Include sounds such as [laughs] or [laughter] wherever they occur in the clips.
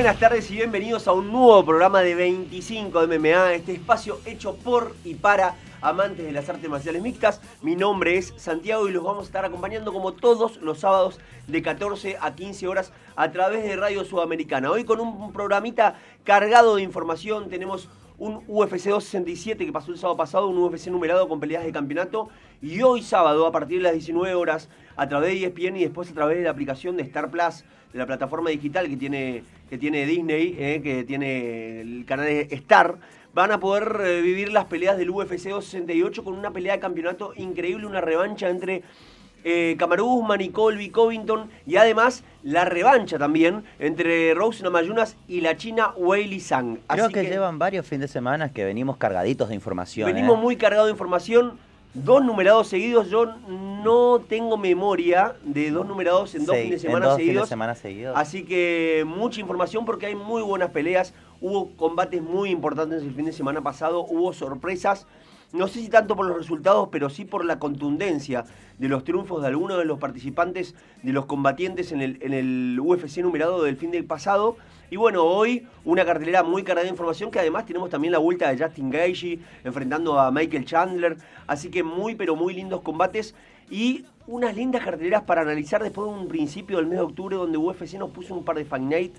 Buenas tardes y bienvenidos a un nuevo programa de 25 de MMA, este espacio hecho por y para amantes de las artes marciales mixtas. Mi nombre es Santiago y los vamos a estar acompañando como todos los sábados de 14 a 15 horas a través de Radio Sudamericana. Hoy con un programita cargado de información tenemos un UFC 267 que pasó el sábado pasado, un UFC numerado con peleas de campeonato. Y hoy sábado, a partir de las 19 horas, a través de ESPN y después a través de la aplicación de Star Plus, de la plataforma digital que tiene, que tiene Disney, eh, que tiene el canal Star, van a poder eh, vivir las peleas del UFC 268 con una pelea de campeonato increíble, una revancha entre eh, Kamaru Usman y Colby Covington y además la revancha también entre Rose Namayunas y la china Weili Zhang. Creo que, llevan varios fines de semana que venimos cargaditos de información. Venimos ¿eh? muy cargados de información. Dos numerados seguidos, yo no tengo memoria de dos numerados en dos fines de semana dos seguidos. Fines de semana seguidos. Así que mucha información porque hay muy buenas peleas. Hubo combates muy importantes el fin de semana pasado, hubo sorpresas no sé si tanto por los resultados, pero sí por la contundencia de los triunfos de algunos de los participantes, de los combatientes en el, en el UFC numerado del fin del pasado. Y bueno, hoy una cartelera muy cargada de información que además tenemos también la vuelta de Justin Gaethje enfrentando a Michael Chandler. Así que muy, pero muy lindos combates y unas lindas carteleras para analizar después de un principio del mes de octubre donde UFC nos puso un par de Fight Night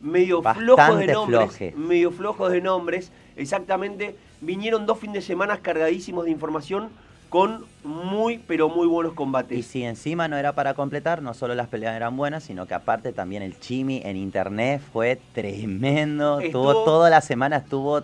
medio flojos de nombres. Medio flojos de nombres, exactamente vinieron dos fines de semana cargadísimos de información con muy, pero muy buenos combates. Y si encima no era para completar, no solo las peleas eran buenas, sino que aparte también el chimi en internet fue tremendo. Estuvo, toda la semana estuvo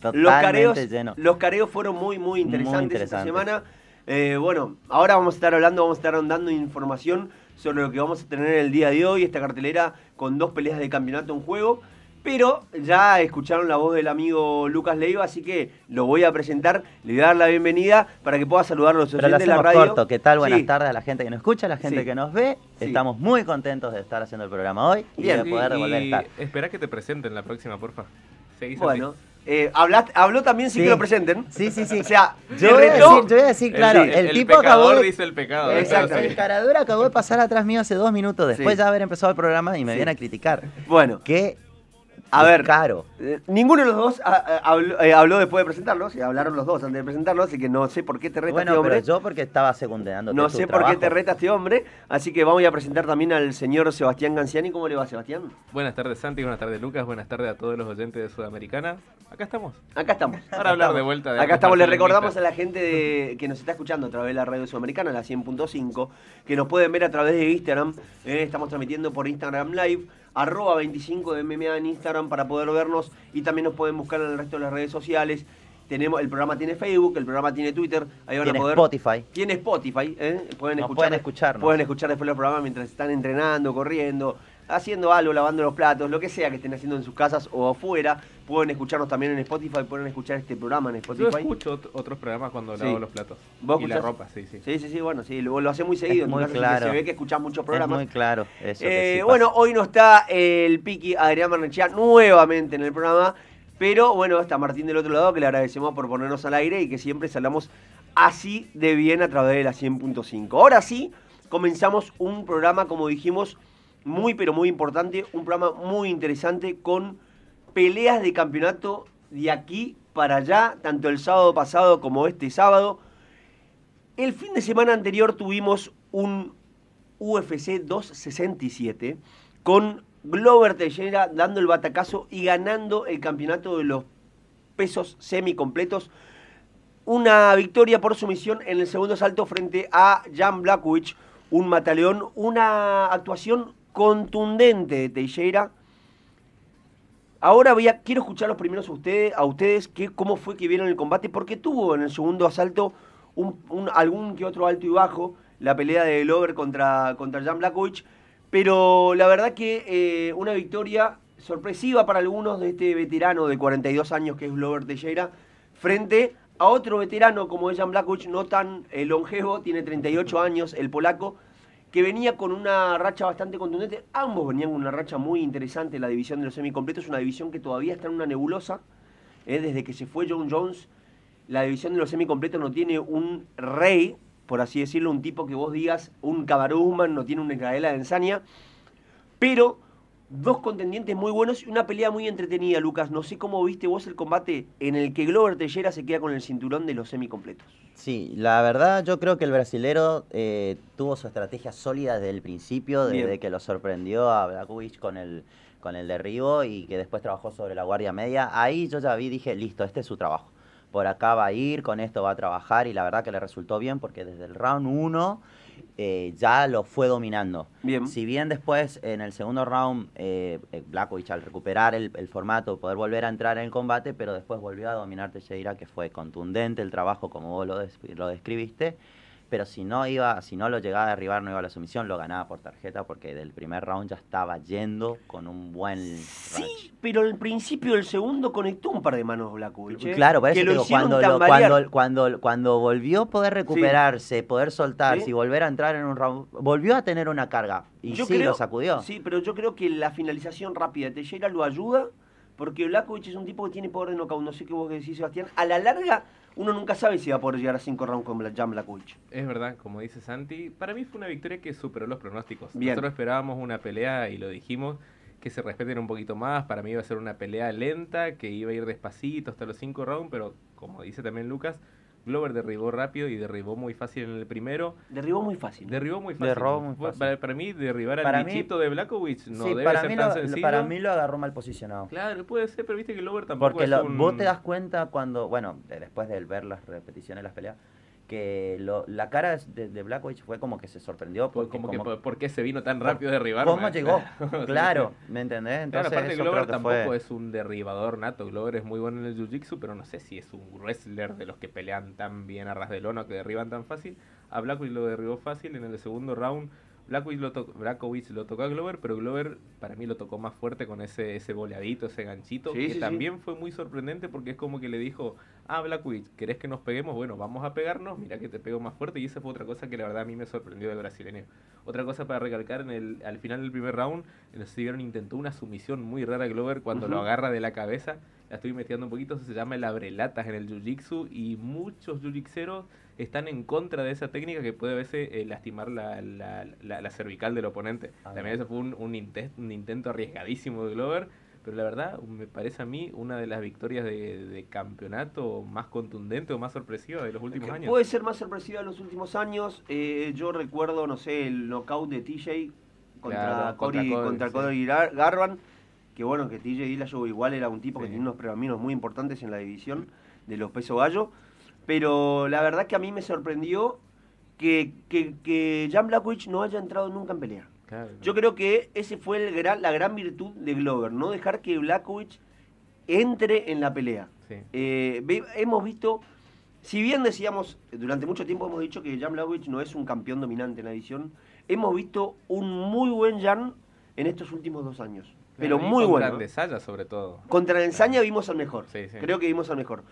totalmente los careos, lleno. Los careos fueron muy, muy interesantes, esta semana. Eh, bueno, ahora vamos a estar hablando, vamos a estar dando información sobre lo que vamos a tener el día de hoy, esta cartelera con dos peleas de campeonato en juego. Pero ya escucharon la voz del amigo Lucas Leiva, así que lo voy a presentar, le voy a dar la bienvenida para que pueda saludar a los oyentes de la radio. corto, ¿qué tal? Buenas tardes a la gente que nos escucha, a la gente que nos ve. Estamos muy contentos de estar haciendo el programa hoy y de poder volver a estar. Espera que te presenten la próxima, porfa. Seguís bueno, eh, habló también sí, que lo presenten. Sí, sí, sí. O sea, yo voy, a decir, yo voy a decir, claro, el, el, tipo acabó de... dice el pecado. Exacto. El caradura acabó de pasar atrás mío hace dos minutos después de haber empezado el programa y me viene a criticar. Bueno. Que a ver, caro. Eh, ninguno de los dos eh, habló, después de presentarlos, y hablaron los dos antes de presentarlos, así que no sé por qué te reta este hombre. Pero yo porque estaba secundeando. No sé por qué te reta este hombre, así que vamos a presentar también al señor Sebastián Ganciani. ¿Cómo le va, Sebastián? Buenas tardes, Santi, buenas tardes, Lucas, buenas tardes a todos los oyentes de Sudamericana. Acá estamos. Acá estamos. Para hablar de vuelta de Acá estamos. Le recordamos a la gente que nos está escuchando a través de la radio sudamericana, la 100.5, que nos pueden ver a través de Instagram. Eh, estamos transmitiendo por Instagram Live arroba 25 de MMA en Instagram para poder vernos y también nos pueden buscar en el resto de las redes sociales. Tenemos, el programa tiene Facebook, el programa tiene Twitter, ahí van tiene a poder. Spotify. Tiene Spotify, ¿eh? pueden, escuchar, pueden escucharnos. Pueden escuchar después los programas mientras están entrenando, corriendo, haciendo algo, lavando los platos, lo que sea que estén haciendo en sus casas o afuera. Pueden escucharnos también en Spotify, pueden escuchar este programa en Spotify. Yo escucho otros programas cuando lavo los platos. ¿Vos y la ropa, sí, sí. Sí, sí, sí, bueno, sí, lo, lo hace muy seguido. muy claro. se ve que escuchás muchos programas. muy claro. Eso eh, bueno, hoy no está el Piki Adrián Marnechea nuevamente en el programa, pero bueno, está Martín del otro lado, que le agradecemos por ponernos al aire y que siempre salamos así de bien a través de la 100.5. Ahora sí, comenzamos un programa, como dijimos, muy pero muy importante, un programa muy interesante con peleas de campeonato de aquí para allá, tanto el sábado pasado como este sábado. El fin de semana anterior tuvimos un UFC 267 con Glover Teixeira dando el batacazo y ganando el campeonato de los pesos semicompletos. Una victoria por sumisión en el segundo salto frente a Jan Blackwich, un mataleón, una actuación contundente de Teixeira. Ahora voy a, quiero escuchar los primeros a ustedes, a ustedes que, cómo fue que vieron el combate, porque tuvo en el segundo asalto un, algún que otro alto y bajo, la pelea de Glover contra, contra Jan Blackovich, pero la verdad que eh, una victoria sorpresiva para algunos de este veterano de 42 años que es Glover Teixeira, frente a otro veterano como es Jan Blackovich, no tan eh, longevo, tiene 38 años, el polaco, que venía con una racha bastante contundente. Ambos venían con una racha muy interesante. La división de los semicompletos una división que todavía está en una nebulosa. ¿eh? Desde que se fue John Jones, la división de los semicompletos no tiene un rey, por así decirlo, un tipo que vos digas, un Cabaruzman, no tiene una Israela de Ensania. Pero dos contendientes muy buenos y una pelea muy entretenida, Lucas. No sé cómo viste vos el combate en el que Glover Teixeira se queda con el cinturón de los semicompletos. Sí, la verdad yo creo que el brasilero eh, tuvo su estrategia sólida desde el principio, desde que lo sorprendió a Blackwich con el, con el derribo y que después trabajó sobre la guardia media. Ahí yo ya vi, dije, listo, este es su trabajo. Por acá va a ir, con esto va a trabajar y la verdad que le resultó bien porque desde el round 1 eh, ya lo fue dominando. Bien. Si bien después en el segundo round eh, eh al recuperar el, formato poder volver a entrar en el combate, pero después volvió a dominar Teixeira, que fue contundente el trabajo como vos lo, lo describiste pero si no iba, si no lo llegaba a derribar, no iba a la sumisión, lo ganaba por tarjeta porque del primer round ya estaba yendo con un buen Sí, pero al principio del segundo conectó un par de manos. ¿eh? Claro, por eso que cuando, cuando, cuando, cuando volvió a poder recuperarse, poder soltarse y volver a entrar en un round, volvió a tener una carga y sí lo sacudió. Sí, pero yo creo que la finalización rápida de Teixeira lo ayuda porque Blackwood es un tipo que tiene poder de knockout, no sé qué vos decís Sebastián, a la larga uno nunca sabe si va a poder llegar a 5 rounds con Jam Blackwich. Es verdad, como dice Santi, para mí fue una victoria que superó los pronósticos. Nosotros esperábamos una pelea y lo dijimos, que se respeten un poquito más. Para mí iba a ser una pelea lenta, que iba a ir despacito hasta los 5 rounds, pero como dice también Lucas, Glover derribó rápido y derribó muy fácil en el primero. Derribó muy fácil. Derribó muy fácil. muy fácil. Para, mí, derribar al bichito de Blackowicz no debe para ser mí tan lo, sencillo. Para mí lo agarró mal posicionado. Claro, puede ser, pero viste que Glover tampoco Porque es un... vos te das cuenta cuando, bueno, después de ver las repeticiones de las peleas, que lo, la cara de, de Blackwich fue como que se sorprendió. Porque, como, que, ¿por qué se vino tan rápido a derribar? ¿Cómo llegó? [laughs] claro, [laughs] ¿me entendés? Entonces, claro, aparte Glover tampoco es un derribador nato. Glover es muy bueno en el jiu-jitsu, pero no sé si es un wrestler de los que pelean tan bien a ras de lona que derriban tan fácil. A Blackwich lo derribó fácil en el segundo round Blackowicz lo, lo tocó a Glover, pero Glover para mí lo tocó más fuerte con ese, ese boleadito, ese ganchito, que también fue muy sorprendente porque es como que le dijo, ah, Blackowicz, ¿querés que nos peguemos? Bueno, vamos a pegarnos, mira que te pego más fuerte, y esa fue otra cosa que la verdad a mí me sorprendió del brasileño. Otra cosa para recalcar, en el, al final del primer round, el Steven intentó una sumisión muy rara a Glover cuando lo agarra de la cabeza, la estoy metiendo un poquito, se llama el abrelatas en el jiu-jitsu, y muchos jiu-jitseros están en contra de esa técnica que puede a veces eh, lastimar la, la, la, cervical del oponente. Ah, También eso fue un, un, intento arriesgadísimo de Glover, pero la verdad me parece a mí una de las victorias de, campeonato más contundente o más sorpresiva de los últimos años. Puede ser más sorpresiva de los últimos años. Eh, yo recuerdo, no sé, el knockout de TJ contra, Cory, contra, Garban, que bueno, que TJ Dillashaw igual era un tipo que tenía unos premios muy importantes en la división de los pesos gallo pero la verdad que a mí me sorprendió que, que, Jan Blackwich no haya entrado nunca en pelea. Yo creo que ese fue el gran, la gran virtud de Glover, no dejar que Blackwich entre en la pelea. Eh, hemos visto, si bien decíamos, durante mucho tiempo hemos dicho que Jan Blackwich no es un campeón dominante en la edición, hemos visto un muy buen Jan en estos últimos dos años. Pero muy bueno. Contra Ensaya sobre todo. Contra Ensaña vimos al mejor. Creo que vimos al mejor.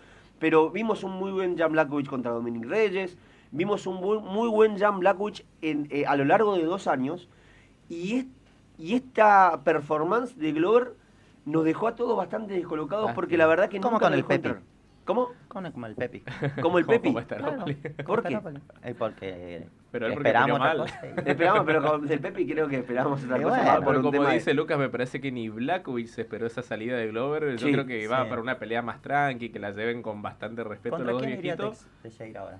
Pero vimos un muy buen Jan Blackwich contra Dominic Reyes, vimos un muy, buen Jan Blackwich en, eh, a lo largo de dos años, y, y esta performance de Glover nos dejó a todos bastante descolocados ah, porque la verdad que nunca con el Pepi? ¿Cómo? Como, el Pepi. Como el [laughs] Pepi. Claro, ¿Por qué? porque pero esperamos mal. Esperamos, pero con el Pepi creo que esperamos otra cosa. por como dice Lucas, me parece que ni Blackwich esperó esa salida de Glover. Yo creo que iba para una pelea más tranqui, que la lleven con bastante respeto los dos viejitos. ahora?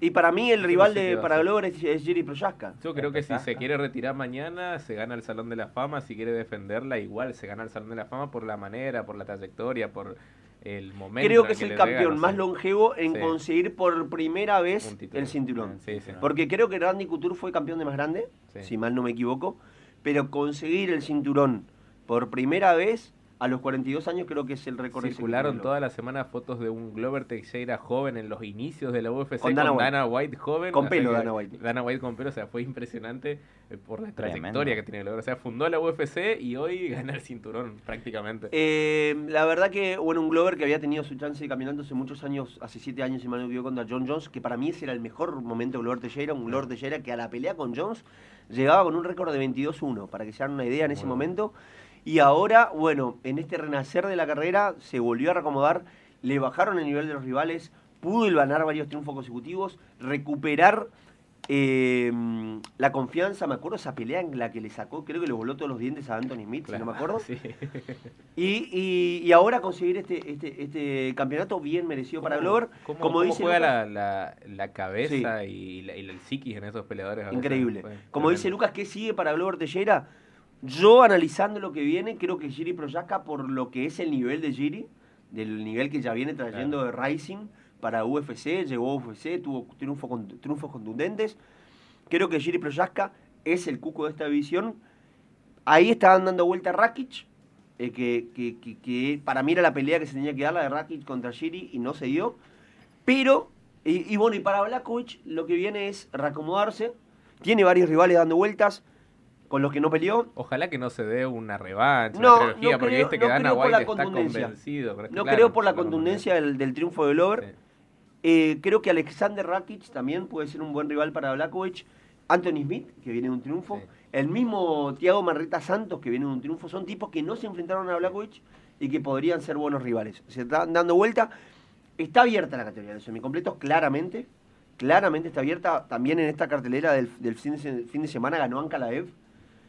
Y para mí el rival de para Glover es, es Jerry Prochaska. Yo creo que si se quiere retirar mañana, se gana el Salón de la Fama. Si quiere defenderla, igual se gana el Salón de la Fama por la manera, por la trayectoria, por el momento. Creo que es el campeón más longevo en conseguir por primera vez el cinturón. Porque creo que Randy Couture fue campeón de más grande, si mal no me equivoco. Pero conseguir el cinturón por primera vez a los 42 años creo que es el récord. Circularon toda la semana fotos de un Glover Teixeira joven en los inicios de la UFC con Dana, White. joven. Con pelo Dana White. Dana White con pelo, o sea, fue impresionante eh, por la trayectoria que tiene Glover. O sea, fundó la UFC y hoy [laughs] gana el cinturón prácticamente. Eh, la verdad que, bueno, un Glover que había tenido su chance de caminando hace muchos años, hace siete años, y me lo contra John Jones, que para mí ese era el mejor momento de Glover Teixeira, un Glover Teixeira que a la pelea con Jones llegaba con un récord de 22-1, para que se hagan una idea en ese momento. Y ahora, bueno, en este renacer de la carrera se volvió a reacomodar, le bajaron el nivel de los rivales, pudo ganar varios triunfos consecutivos, recuperar Eh, la confianza, me acuerdo esa pelea en la que le sacó, creo que le voló todos los dientes a Anthony Smith, si no me acuerdo. Sí. Y, y, y ahora conseguir este, este, este campeonato bien merecido para Glover. ¿Cómo, como cómo dice juega Lucas, la, la, la cabeza y, la- y el psiquis en esos peleadores? veces? increíble. Como dice. Lucas, ¿qué sigue para Glover Teixeira? Yo analizando lo que viene, creo que Giri Proyasca, por lo que es el nivel de Giri, del nivel que ya viene trayendo de Rising para UFC, llegó a UFC, tuvo triunfo con- triunfos contundentes. Creo que Giri Proyasca es el cuco de esta división. Ahí estaban dando vuelta a Rakic, eh, que, que- que- que para mí era la pelea que se tenía que dar, la de Rakic contra Giri, y no se dio. Pero, y, y bueno, y para Blakovic lo que viene es reacomodarse. Tiene varios rivales dando vueltas con los que no peleó. Ojalá que no se dé una revancha, No, una trilogía, no porque creo- viste que no Dana White la está convencido. No claro, creo por la contundencia del, del triunfo de Glover. Sí. Eh, creo que Alexander Rakic también puede ser un buen rival para Blakovic. Anthony Smith, que viene de un triunfo. Sí. El mismo Thiago Marreta Santos, que viene de un triunfo. Son tipos que no se enfrentaron a Blakovic y que podrían ser buenos rivales. Se están dando vuelta. Está abierta la categoría de los semicompletos, claramente. Claramente está abierta. También en esta cartelera del, del fin, de, fin de semana ganó Ankalaev.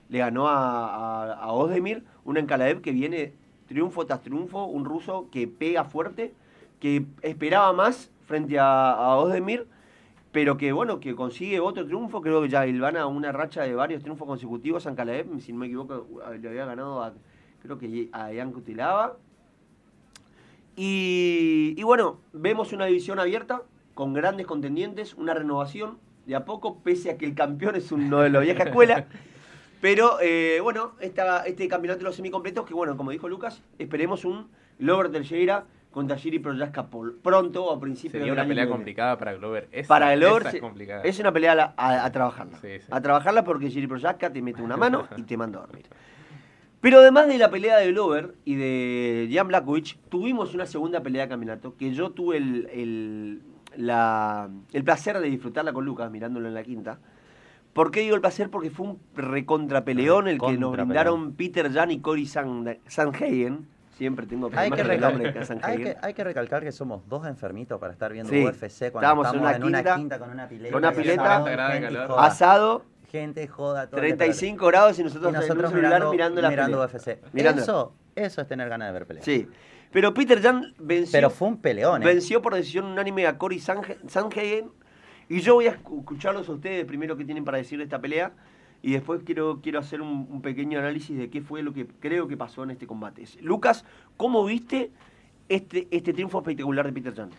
Le ganó a, a, a Ozdemir. Un que viene triunfo tras triunfo. Un ruso que pega fuerte. Que esperaba más frente a, a Ozdemir. Pero que bueno, que consigue otro triunfo. Creo que ya Ilvana una racha de varios triunfos consecutivos. Ankalaev, si no me equivoco, le había ganado a, creo que a Ian y bueno, vemos una división abierta con grandes contendientes, una renovación de a poco, pese a que el campeón es uno de la vieja escuela. [laughs] Pero eh, bueno, esta, este campeonato de los semicompletos, que bueno, como dijo Lucas, esperemos un Glover Teixeira contra Giri Proyaska pronto o a principios Sería del una pelea complicada para Glover. Esa, Para Glover es complicada. es una pelea a, a- a trabajarla. Sí, sí. A trabajarla porque Giri Proyaska te mete una [laughs] mano y te manda a dormir. Pero además de la pelea de Glover y de Jan Blakovic, tuvimos una segunda pelea de campeonato que yo tuve el, el- la- el placer de disfrutarla con Lucas mirándolo en la quinta. ¿Por qué digo el placer? Porque fue un recontrapeleón el que nos brindaron Peter Jan y Cory San- Sanhagen. Siempre tengo Hay que, con el recal- nombre de hay, Sanhagen. que, hay que recalcar que somos dos enfermitos para estar viendo Sí. UFC cuando Estábamos estamos en en una una, quinta, con una pileta. con una pileta, estamos 40 grados de gente y calor. joda. Asado, Gente joda. todo el día 35 grados y nosotros, Y en nosotros un celular mirando, mirando la mirando pelea. UFC. Mirando. Eso, eso es tener ganas de ver peleas. Sí. Pero Peter Jan venció, Pero fue un peleón, ¿eh? venció por decisión unánime a Cory Sanhagen. Y yo voy a escu- escucharlos a ustedes primero qué tienen para decir de esta pelea. Y después quiero, quiero hacer un, un pequeño análisis de qué fue lo que creo que pasó en este combate. Lucas, ¿cómo viste este, este triunfo espectacular de Peter Jan?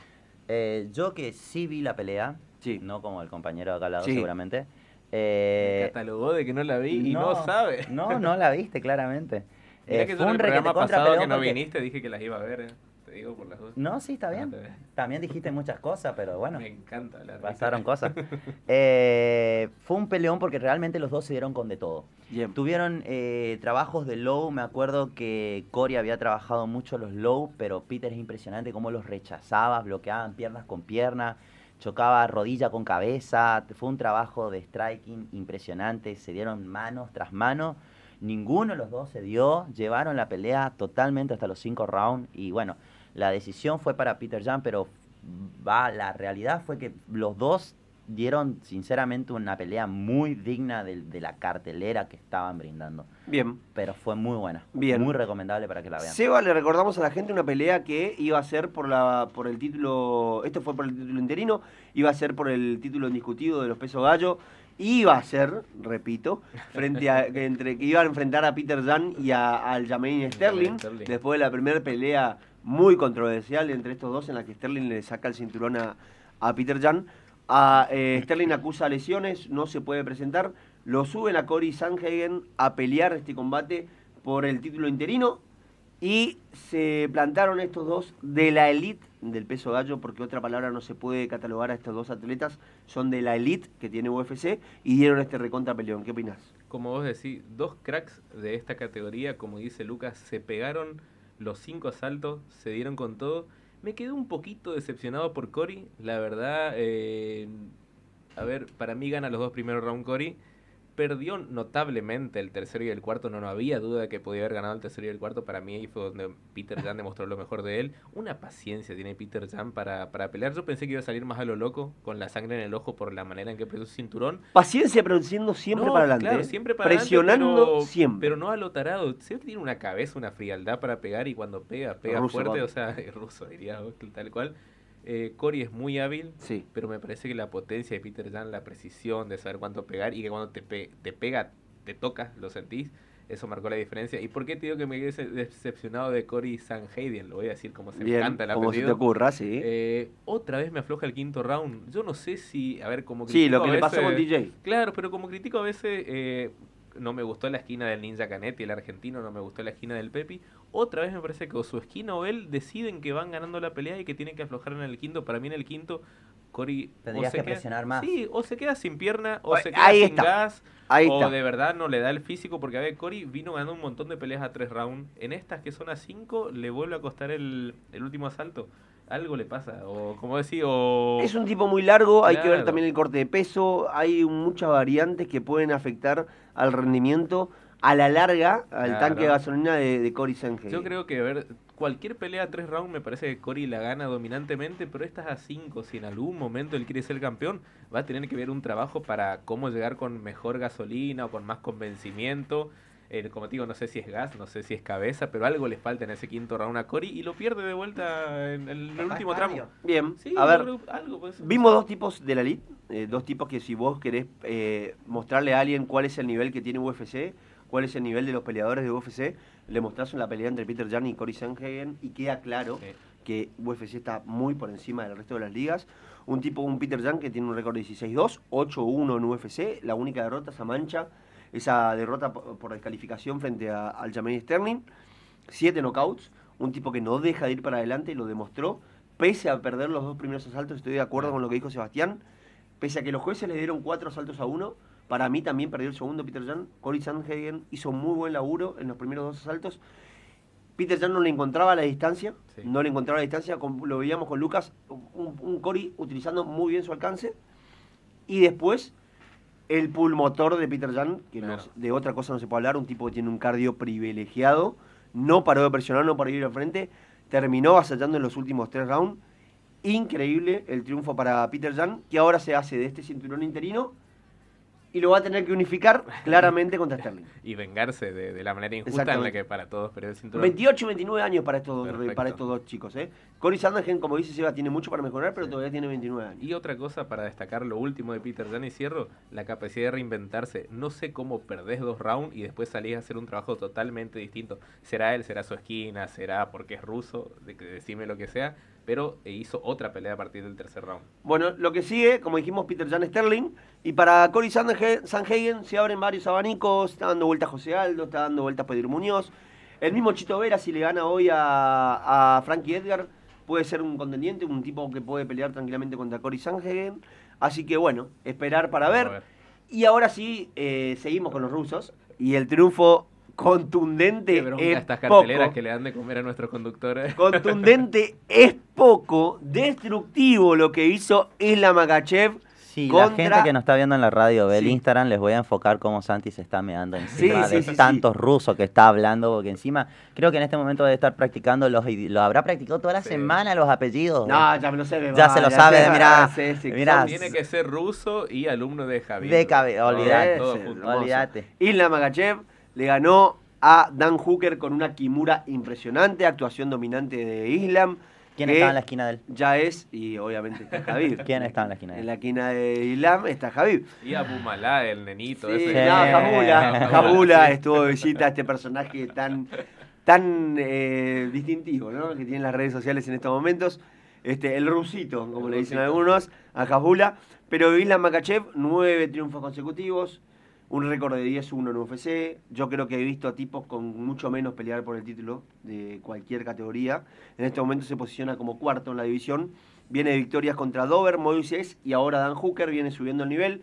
Eh, yo que sí vi la pelea, Sí. no como el compañero de acá al lado Sí. seguramente. Me Eh, catalogó de que no la vi y no, sabe. No, no la viste, claramente. Eh, que yo fue en un el programa pasado que no porque- viniste dije que las iba a ver. Te digo por las dos. No, sí, está bien. También dijiste muchas cosas, pero [laughs] bueno. Me encanta hablar. Pasaron cosas. [laughs] Eh, fue un peleón porque realmente los dos se dieron con de todo. Bien. Tuvieron eh, trabajos de low, me acuerdo que Cory había trabajado mucho los low, pero Peter es impresionante cómo los rechazaba, bloqueaban piernas con pierna, chocaba rodilla con cabeza, fue un trabajo de striking impresionante, se dieron manos tras mano, ninguno de los dos se dio, llevaron la pelea totalmente hasta los cinco rounds y bueno, la decisión fue para Peter Jan, pero va, la realidad fue que los dos dieron sinceramente una pelea muy digna de, de la cartelera que estaban brindando. Bien. Pero fue muy buena. Bien. Muy recomendable para que la vean. Seba, le recordamos a la gente una pelea que iba a ser por la por el título, esto fue por el título interino, iba a ser por el título indiscutido de los pesos gallo, iba a ser, repito, frente a que entre que iban a enfrentar a Peter Jan y a, al Jermaine Sterling, Sterling. después de la primera pelea muy controversial entre estos dos en la que Sterling le saca el cinturón a, a Peter Jan. A, eh, Sterling acusa lesiones, no se puede presentar. Lo suben a Cory Sanhagen a pelear este combate por el título interino. Y se plantaron estos dos de la elite del peso gallo, porque otra palabra no se puede catalogar a estos dos atletas. Son de la elite que tiene UFC y dieron este recontra peleón. ¿Qué opinas? Como vos decís, dos cracks de esta categoría, como dice Lucas, se pegaron los cinco asaltos, se dieron con todo. Me quedé un poquito decepcionado por Cory, la verdad. eh, a ver, para mí gana los dos primeros rounds Cory, perdió notablemente el tercero y el cuarto, no, no había duda de que podía haber ganado el tercero y el cuarto, para mí ahí fue donde Peter Jan demostró lo mejor de él. Una paciencia tiene Peter Jan para, para pelear, yo pensé que iba a salir más a lo loco, con la sangre en el ojo por la manera en que perdió su cinturón. Paciencia produciendo siempre para adelante. Claro, ¿eh? siempre para Presionando pero, siempre. Pero no a lo tarado, siempre tiene una cabeza, una frialdad para pegar y cuando pega, pega Ruso, fuerte, o sea, [laughs] es ruso diría tal cual. Eh, Cory es muy hábil, Sí. pero me parece que la potencia de Peter Jan, la precisión de saber cuánto pegar y que cuando te, pe- te pega, te toca, lo sentís, eso marcó la diferencia. ¿Y por qué te digo que me quedé dece- decepcionado de Cory Sanhagen? Lo voy a decir como se me encanta el como se te ocurra, sí. Eh, otra vez me afloja el quinto round. Yo no sé si, a ver, como sí, lo critico que a le pasó con veces- DJ. Claro, pero como critico a veces, eh, no me gustó la esquina del Ninja Canetti, el argentino, no me gustó la esquina del Pepi. Otra vez me parece que o su esquina o él deciden que van ganando la pelea y que tienen que aflojar en el quinto. Para mí en el quinto, Cory o Tendrías se que queda- presionar más. Sí, o se queda sin pierna, o se queda sin está. gas, Ahí o está. de verdad no le da el físico. Porque a ver, Cory vino ganando un montón de peleas a tres rounds. En estas que son a cinco, le vuelve a costar el, el último asalto. Algo le pasa, o como decía, o... Es un tipo muy largo, hay que ver también el corte de peso, hay muchas variantes que pueden afectar al rendimiento a la larga, al Claro. tanque de gasolina de, de Cory Sanhagen. Yo creo que, a ver, cualquier pelea a tres rounds me parece que Cory la gana dominantemente, pero estas a cinco, si en algún momento él quiere ser campeón, va a tener que ver un trabajo para cómo llegar con mejor gasolina o con más convencimiento. Eh, como te digo, no sé si es gas, no sé si es cabeza, pero algo le falta en ese quinto round a Cory y lo pierde de vuelta en el, último tramo. Bien, Sí, a ver, algo vimos dos tipos de la elite, eh, dos tipos que si vos querés eh, mostrarle a alguien cuál es el nivel que tiene UFC, cuál es el nivel de los peleadores de UFC, le mostrás en la pelea entre Peter Jan y Cory Sanhagen y queda claro Sí. que UFC está muy por encima del resto de las ligas. Un tipo, un Peter Jan que tiene un récord de 16-2, 8-1 en UFC, la única derrota esa mancha, esa derrota por, por descalificación frente a, al Jermaine Sterling, siete knockouts, un tipo que no deja de ir para adelante y lo demostró, pese a perder los dos primeros asaltos, estoy de acuerdo con lo que dijo Sebastián, pese a que los jueces le dieron cuatro asaltos a uno, para mí también perdió el segundo Peter Jan, Cory Sanhagen hizo muy buen laburo en los primeros dos asaltos, Peter Jan no le encontraba la distancia, Sí. no le encontraba la distancia, lo veíamos con Lucas, un, un Cory utilizando muy bien su alcance. Y después, el pulmotor de Peter Jan, que no- de otra cosa no se puede hablar, un tipo que tiene un cardio privilegiado, no paró de presionar, no paró de ir al frente, terminó asallando en los últimos tres rounds. Increíble el triunfo para Peter Jan, que ahora se hace de este cinturón interino y lo va a tener que unificar claramente contra Sterling. [laughs] Y vengarse de, de la manera injusta en la que para todos perdió el cinturón. 28 29 años para estos, dos, Perfecto. para estos dos chicos. ¿eh? Cory Sandhagen, como dice Seba, tiene mucho para mejorar, pero todavía tiene 29 años. Y otra cosa para destacar lo último de Peter Jan y cierro, la capacidad de reinventarse. No sé cómo perdés dos rounds y después salís a hacer un trabajo totalmente distinto. Será él, será su esquina, será porque es ruso, de decime lo que sea, pero eh, hizo otra pelea a partir del tercer round. Bueno, lo que sigue, como dijimos, Peter Jan Sterling. Y para Cory Sanhagen se abren varios abanicos. Está dando vueltas José Aldo, está dando vueltas Pedro Muñoz. El mismo Chito Vera, si le gana hoy a, a Frankie Edgar, puede ser un contendiente, un tipo que puede pelear tranquilamente contra Cory Sanhagen. Así que bueno, esperar para ver. Y ahora sí, eh, seguimos con los rusos. Y el triunfo contundente Qué bronca es estas poco. que le dan de comer a nuestros conductores. [laughs] Contundente es poco. Destructivo lo que hizo Isla Makachev. Sí, la contra- gente que nos está viendo en la radio ve el. Instagram, les voy a enfocar cómo Santi se está meando encima sí, de sí, sí. tantos rusos que está hablando, porque encima creo que en este momento debe estar practicando los lo habrá practicado toda la Sí. semana los apellidos. No, ya me lo sé. me Ya va, se lo sabe, sí, sí, mirá. son- Tiene que ser ruso y alumno de Javier. De junto. hermoso. Olvídate. Isla Makachev le ganó a Dan Hooker con una Kimura impresionante, actuación dominante de Islam. ¿Quién estaba en la esquina de él? Ya es, y obviamente está Javid. [laughs] ¿Quién estaba en la esquina de En él? la esquina de Islam está Javid. Y Abu Malá, el nenito. Sí, ese. no, Sí. [laughs] Jabula, Jabula estuvo de visita a este personaje tan, tan eh, distintivo, ¿no? Que tienen las redes sociales en estos momentos. Este, el rusito, como El le dicen rusito. algunos, a Jabula. Pero Islam Makachev, nueve triunfos consecutivos, un récord de 10-1 en UFC. Yo creo que he visto a tipos con mucho menos pelear por el título de cualquier categoría. En este momento se posiciona como cuarto en la división. Viene de victorias contra Dover, Moises y ahora Dan Hooker viene subiendo el nivel.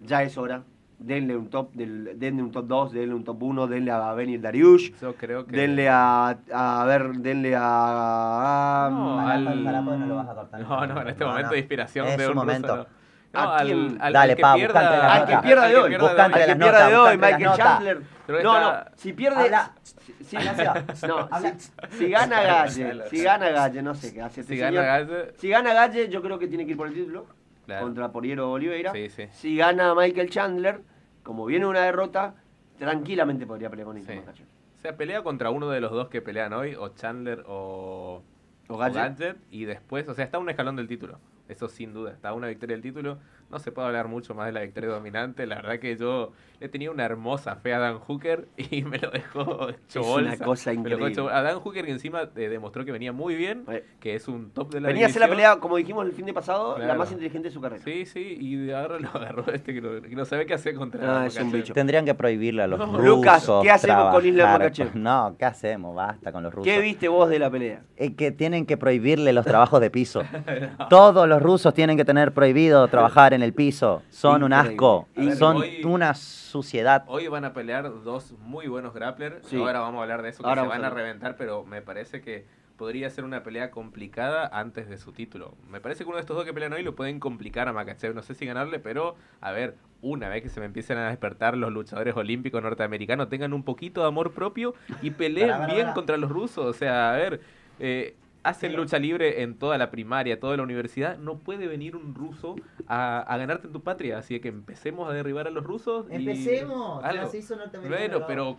Ya es hora. Denle un top, del, denle un top 2, denle un top 1, denle a Benil Dariush, Yo creo que. denle a, a ver, denle a, a- No, al- no lo vas a cortar. No, no, en este momento de inspiración Es de un ruso, momento. no. No, ¿A al- al- Dale, al que pa, pierda- Al que pierda de al hoy. las de Michael. Chandler. No, no, si pierde. Habla. si- si- Habla, no, [laughs] Habla. si, si gana Galle, si gana Galle, no sé qué hace este Si gana señor. Galle, Si gana Galle, yo creo que tiene que ir por el título Claro. contra Poriero Oliveira. Sí, sí. Si gana Michael Chandler, como viene una derrota, tranquilamente podría pelear con Islam Sí. O sea, pelea contra uno de los dos que pelean hoy, o Chandler o, O o Gadget. Y después, o sea, está un escalón del título. Eso sin duda, está una victoria del título. No se puede hablar mucho más de la victoria dominante. La verdad que yo le tenía una hermosa fe a Dan Hooker y [laughs] me lo dejó hecho Es bolsa. una cosa increíble. hecho- A Dan Hooker que encima eh, demostró que venía muy bien, que es un top de la Venía a hacer la pelea, como dijimos el fin de pasado, la más inteligente de su carrera. Sí, sí, y ahora lo agarró este que no, que no sabe qué hacer contra Ah, es un bicho. Tendrían que prohibirle a los No. rusos. Lucas, ¿qué hacemos con Makhachev? con- [laughs] No, ¿qué hacemos? Basta con los rusos. ¿Qué viste vos de la pelea? Eh, que tienen que prohibirle los trabajos de piso. [laughs] Todos los rusos tienen que tener prohibido trabajar en el piso. Son un asco. Ver, Son hoy- una suciedad. Hoy van a pelear dos muy buenos grapplers. Sí. Ahora vamos a hablar de eso, que Ahora se van a reventar, pero me parece que podría ser una pelea complicada antes de su título. Me parece que uno de estos dos que pelean hoy lo pueden complicar a Makachev. No sé si ganarle, pero a ver, una vez que se me empiecen a despertar los luchadores olímpicos norteamericanos, tengan un poquito de amor propio y [laughs] peleen bien contra los rusos. O sea, a ver, eh, hacen lucha libre en toda la primaria, toda la universidad. No puede venir un ruso a, a ganarte en tu patria. Así que empecemos a derribar a los rusos. y Empecemos, algo. ya se hizo norteamericano, Bueno, pero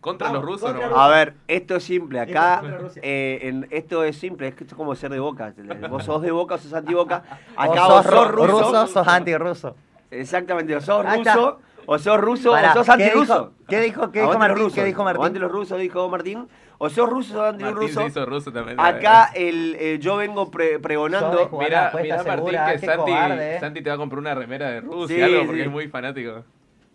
contra Vamos, los rusos contra no. Rusia. A ver, esto es simple. Acá, Esto es Rusia. eh, en- esto es simple. Es que esto es como ser de boca. Vos sos de boca o sos anti-boca. [laughs] Acá o sos, sos ru- ruso. ruso, sos antirruso. Exactamente, o sos ruso, o sos ruso, Pará, o sos ¿qué antirruso. dijo? ¿Qué dijo, qué dijo Martín? rusos, ¿Qué dijo Martín? Rusos, dijo Martín. O sos ruso o sos Martín se antirruso. hizo ruso también. Acá el, eh, yo vengo pre- pregonando. Mira, mira Martín segura, que Santi, eh. Santi te va a comprar una remera de Rusia, Sí, algo, porque sí. es muy fanático.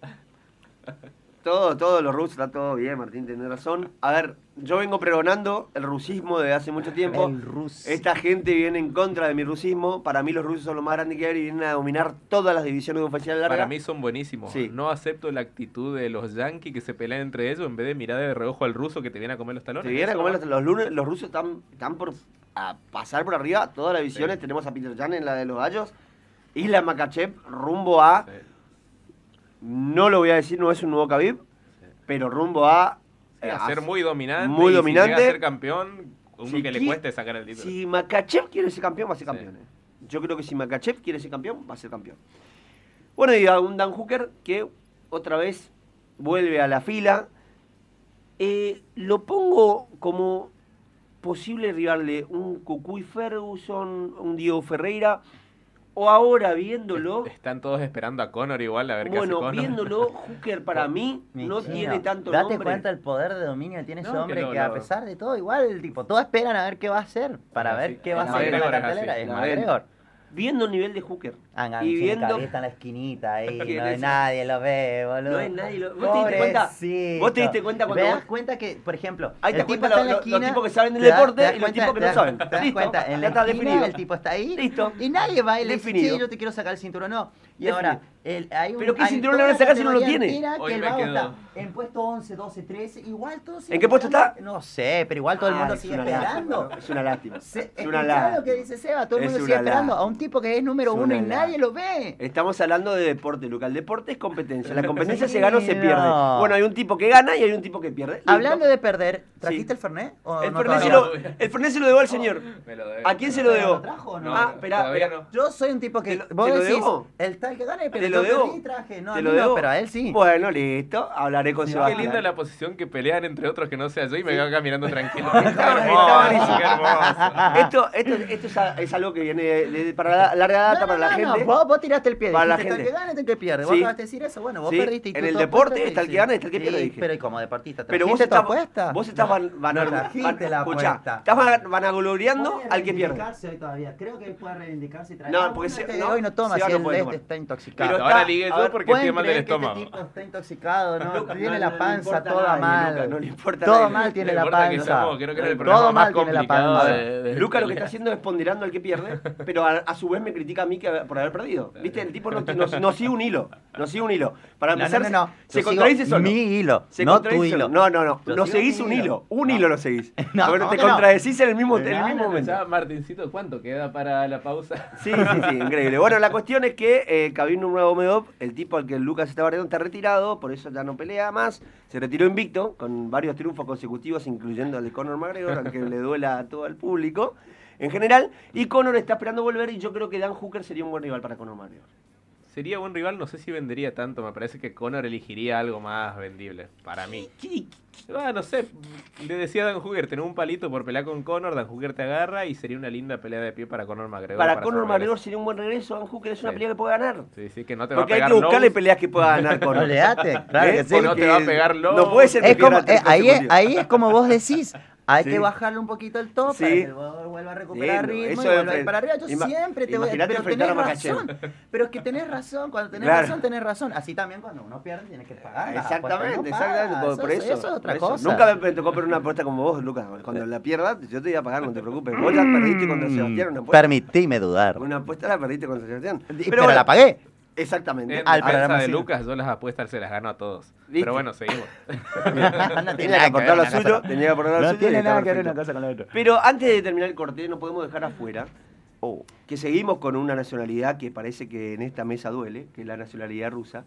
[laughs] Todo, todo los rusos, está todo bien, Martín, tenés razón. A ver, yo vengo pregonando el rusismo desde hace mucho tiempo. El ruso. Esta gente viene en contra de mi rusismo. Para mí los rusos son lo más grandes que hay y vienen a dominar todas las divisiones oficiales largas. Para mí son buenísimos. Sí. No acepto la actitud de los yankees que se pelean entre ellos en vez de mirar de reojo al ruso que te viene a comer los talones. Te vienen a comer los, los lunes, los rusos están, están por a pasar por arriba todas las divisiones. Sí. Tenemos a Peter Jan en la de los gallos. Isla Makachev rumbo a. Sí. No lo voy a decir, no es un nuevo Khabib, pero rumbo a... Sí, eh, a ser muy dominante. muy y dominante. Si llega a ser campeón, uno Si que le cueste sacar el título. Si Makachev quiere ser campeón, va a ser Sí. campeón. eh. Yo creo que si Makachev quiere ser campeón, va a ser campeón. Bueno, y a un Dan Hooker que otra vez vuelve a la fila. Eh, lo pongo como posible rival de un Cucuy Ferguson, un Diego Ferreira, o ahora viéndolo, Están todos esperando a Conor igual a ver qué hace bueno, Conor. viéndolo, [laughs] Hooker para mí Mi no chino, tiene tanto Date nombre. cuenta el poder de dominio que tiene ese No, que hombre, que a pesar de todo, igual, tipo, todos esperan a ver qué va a hacer, para ver sí. qué va a hacer en la cartelera. Es. McGregor. Viendo el nivel de Hooker y viendo... cabeza en la esquinita ahí, [laughs] ¿Quién no hay es? nadie lo ve, boludo. No hay nadie lo- ¿Vos te diste cuenta? Pobrecito. ¿Vos te diste cuenta cuando ¿Te vos- das cuenta que, por ejemplo, Ahí te el tipo está lo- en la lo- los esquina, tipos que saben del deporte y los cuenta- tipos que no saben. Te das Listo, cuenta, en la está esquina definido. el tipo está ahí Listo. y nadie va y le dice. "Che, yo te quiero sacar el cinturón, no. Y Definido. ahora, el, hay un, ¿Pero qué cinturón le van a sacar si no lo tiene? que el me vago quedo- está en puesto 11, 12, 13, igual todos ¿En qué puesto está? No sé, pero igual todo el mundo Ah, es sigue esperando. Es una lástima. Es una lástima. lo que dice Seba, todo el mundo sigue esperando a un tipo que es número uno y nadie lástima. lo ve. Estamos hablando de deporte, Luca. El deporte es competencia. La [laughs] competencia Sí, se gana o se pierde. no. Bueno, hay un tipo que gana y hay un tipo que pierde. Hablando de perder, ¿trajiste Sí. el Fernet? ¿O El no Fernet, se lo, el Fernet se lo debo al señor. Me lo debe. ¿A quién se lo ¿Pero debo? lo trajo o no? No, Ah, espera, no. Yo soy un tipo que. ¿Te lo- vos te lo decís, debo? el tal que gane, pero ¿Te lo debo? perdí, traje. No, a ¿Te mí lo no, debo? pero a él sí. Bueno, listo. Hablaré con Sebastián. Qué linda la posición que pelean entre otros que no sea yo y me quedo caminando tranquilo. Está- está buenísimo. Qué hermoso. Esto, es, algo que viene para la larga data, No, para no, la no, gente. Vos, vos tiraste el pie. Para la gente. El que gane es el que pierde. Vos Sí. acabas de decir eso. Bueno, vos Sí, perdiste. y en el deporte está el que gana y está el que pierde, Sí, dije. Pero y como deportista, Pero vos ¿trajiste tu estás, apuesta? vos estás van, van, No van- trajiste la escuchá, apuesta. estás van- vanagloriando al que pierde. hoy todavía. Creo que puede reivindicarse y No, porque hoy no toma, si él está intoxicado. Pero Ahora ligue A yo porque ¿pueden estoy mal del estómago. Este tipo está intoxicado, ¿no? Tiene la panza toda mal. No le importa Todo mal tiene No la importa que panza. somos- creo que era el Todo programa más mal tiene la panza. Luca lo que está haciendo es ponderando al que pierde, pero a, a su vez me critica a mí que, por haber perdido. ¿Viste? El tipo no, no, no sigue un hilo. No sigue un hilo. Para empezar, no, no, no. se contradice solo. Mi hilo, Se no tu contradice hilo. solo. No, no, no. Seguís un hilo. hilo. Un No. hilo lo seguís. [laughs] No, Porque ¿cómo te contradecís en el mismo, en el mismo no, momento. Martincito, ¿cuánto queda para la pausa? [laughs] Sí, sí, sí, increíble. Bueno, la cuestión es que eh, nuevo Medop, el tipo al que Lucas está barriendo está retirado, por eso ya no pelea más. Se retiró invicto, con varios triunfos consecutivos, incluyendo el de Conor McGregor, aunque le duela a todo el público en general. Y Conor está esperando volver y yo creo que Dan Hooker sería un buen rival para Conor McGregor. Sería buen rival, no sé si vendería tanto. Me parece que Conor elegiría algo más vendible. Para mí. Ah, no sé. Le decía a Dan Hooker, tener un palito por pelear con Conor. Dan Hooker te agarra y sería una linda pelea de pie para Conor McGregor. Para su Conor. McGregor sería un buen regreso. Dan Hooker es una Sí. pelea que puede ganar. Sí, sí, que no te va a Porque hay pegar que buscarle peleas que pueda ganar Conor. Olvídate, claro ¿Eh? que sí. No te va a pegar. No puede ser Es como, eh, ahí, es, ahí es como vos decís. Hay Sí. que bajarle un poquito el top Sí. para que vuelva a recuperar Sí, ritmo eso y vuelva a ir para arriba. Yo siempre te voy a Pero tenés razón. Pero es que tenés razón. Cuando tenés Claro. razón, tenés razón. Así también cuando uno pierde, tienes que pagar. Exactamente, exactamente. Por, por eso, Eso es otra eso. cosa. Nunca me tocó perder una apuesta como vos, Lucas. Cuando la pierdas, yo te voy a pagar, no te preocupes. Vos ya perdiste contra Mm, Sebastián una apuesta. Permitime dudar. Una apuesta la perdiste contra Sebastián. Pero, bueno, la pagué. Exactamente. En Al defensa programa de sí. Lucas, yo las apuestas se las gano a todos. ¿Viste? Pero bueno, seguimos. [laughs] no Tenía que aportar lo suyo, tenía que aportar lo No suyo. y tiene nada que ver una cosa con la otra. Pero antes de terminar el corte, no podemos dejar afuera oh, que seguimos con una nacionalidad que parece que en esta mesa duele, que es la nacionalidad rusa.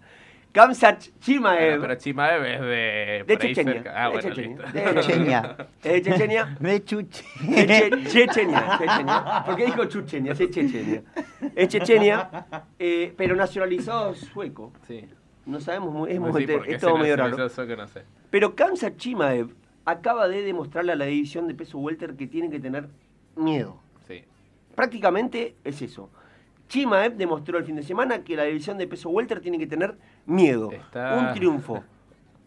Kamsat Chimaev. Pero Chimaev es de. de Chechenia. cerca. Ah, de bueno, Chechenia. De Chechenia. ¿Es [laughs] de Chechenia? De Chechenia, Chechenia. ¿Por qué dijo Chuchenia? Sí, Chechenia. Es Chechenia, eh, pero nacionalizado sueco. Sí. No sabemos muy, es, Pues muy- sí, es todo medio raro. eso que no sé. Pero Kamsat Chimaev acaba de demostrarle a la división de peso welter que tiene que tener miedo. Sí. Prácticamente es eso. Chimaev demostró el fin de semana que la división de peso welter tiene que tener miedo. Está- Un triunfo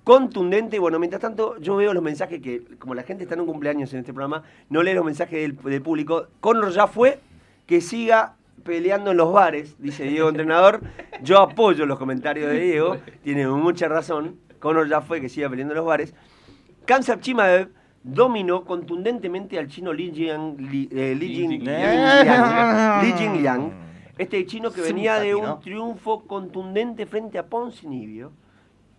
contundente. Bueno, mientras tanto, yo veo los mensajes que, como la gente está en un cumpleaños en este programa, no lee los mensajes del, del público. Conor ya fue, que siga peleando en los bares, dice Diego Entrenador. Yo apoyo los comentarios de Diego, tiene mucha razón. Conor ya fue, que siga peleando en los bares. Kamsat Chimaev dominó contundentemente al chino Li Jian, Li, eh, Li Li Jin- Jin- Li Jian- Li Jingliang. Este chino que venía de un triunfo contundente frente a Poncinibio,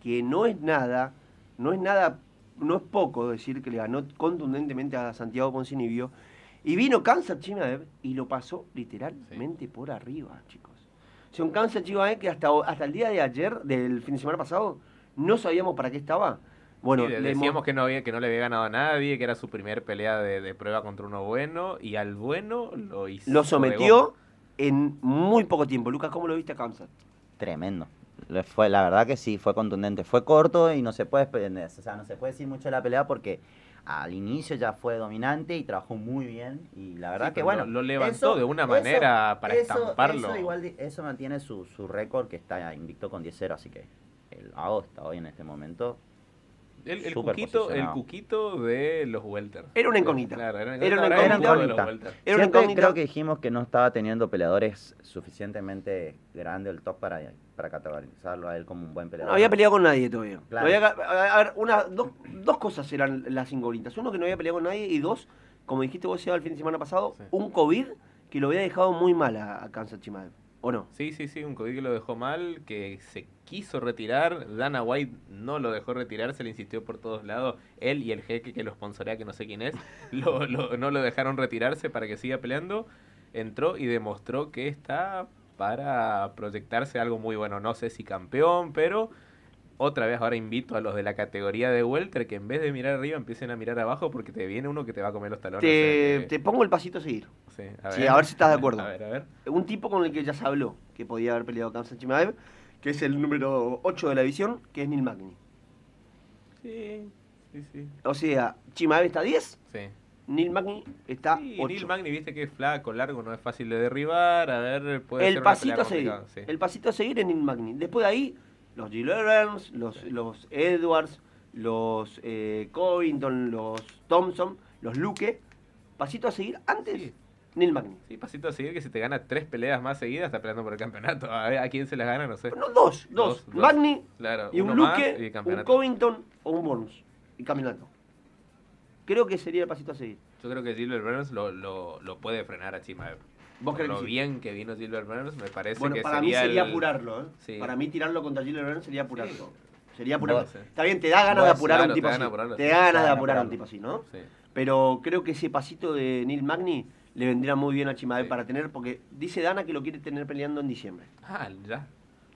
que no es nada, no es nada, no es poco decir que le ganó contundentemente a Santiago Poncinibio. Y vino Kansas Chimaev y lo pasó literalmente por arriba, chicos. O sea, un Kansas Chimaev que hasta, hasta el día de ayer, del fin de semana pasado, no sabíamos para qué estaba. Bueno, le decíamos mo- que no, había, que no le había ganado a nadie, que era su primer pelea de, de prueba contra uno bueno, y al bueno lo hizo. lo sometió. En muy poco tiempo. Lucas, ¿cómo lo viste a Kansas? Tremendo. Le Fue, la verdad que sí, fue contundente. Fue corto y no se puede, o sea, no se puede decir mucho de la pelea porque al inicio ya fue dominante y trabajó muy bien. Y la verdad Sí, que bueno. lo- lo levantó de una manera para estamparlo. Eso, igual, eso mantiene su, su récord que está invicto con 10-0, así que el AO está hoy en este momento. El, cuquito, el cuquito de los welter. Era una incógnita. Claro, era, Era una era un incógnita. cuquito de los welter. Era una Siempre incógnita. creo que dijimos que no estaba teniendo peleadores suficientemente grande el top para, para categorizarlo a él como un buen peleador. No había peleado con nadie todavía. Claro. No había- a a ver, una, dos, dos cosas eran las incógnitas. Uno, que no había peleado con nadie. Y dos, como dijiste vos, Seba, el fin de semana pasado, Sí. un COVID que lo había dejado muy mal a, a Kansas Chimaev. ¿O no? Sí, sí, sí, un COVID que lo dejó mal, que se quiso retirar. Dana White no lo dejó retirar, se le insistió por todos lados. Él y el jeque que lo sponsorea, que no sé quién es, [laughs] lo- lo- no lo dejaron retirarse para que siga peleando. Entró y demostró que está para proyectarse algo muy bueno. No sé si campeón, pero otra vez ahora invito a los de la categoría de Welter que en vez de mirar arriba empiecen a mirar abajo porque te viene uno que te va a comer los talones. Te, que- te pongo el pasito a seguir. sí, sí, a ver si estás de acuerdo. A ver, a ver. Un tipo con el que ya se habló que podía haber peleado Kansas Chimaev, que es el número 8 de la división, que es Neil Magny. Sí, sí, sí. O sea, Chimaev está 10, sí. Neil Magny está Sí, 8. Neil Magny, viste que es flaco, largo, no es fácil de derribar. A ver, puede el ser una pasito pelea a seguir. sí. El pasito a seguir en Neil Magny. Después de ahí, los Evans, los, los Edwards, los eh, Covington, los Thompson, los Luque. Pasito a seguir antes. Sí. Neil Magny. Sí, pasito a seguir que si te gana tres peleas más seguidas, está peleando por el campeonato. A ver a quién se las gana, no sé. No, dos, dos. Dos. Magny Claro, y un Luque, y un. Covington o un Burns. Y campeonato. Creo que sería el pasito a seguir. Yo creo que Gilbert Burns lo, lo, lo puede frenar a Chimaev. ¿Vos Por crees lo que sí? bien que vino Gilbert Burns, me parece Bueno, que para mí sería sería el- apurarlo, ¿eh? Sí. Para mí tirarlo contra Gilbert Burns sería apurarlo. Sí. Sería apurarlo. Está bien, te da ganas de apurar a claro, un tipo te así. apurarlo, te da ganas de apurar a un tipo así, ¿no? Pero creo que ese pasito de Neil Magny le vendría muy bien a Chimaev Sí. para tener, porque dice Dana que lo quiere tener peleando en diciembre. Ah, ya.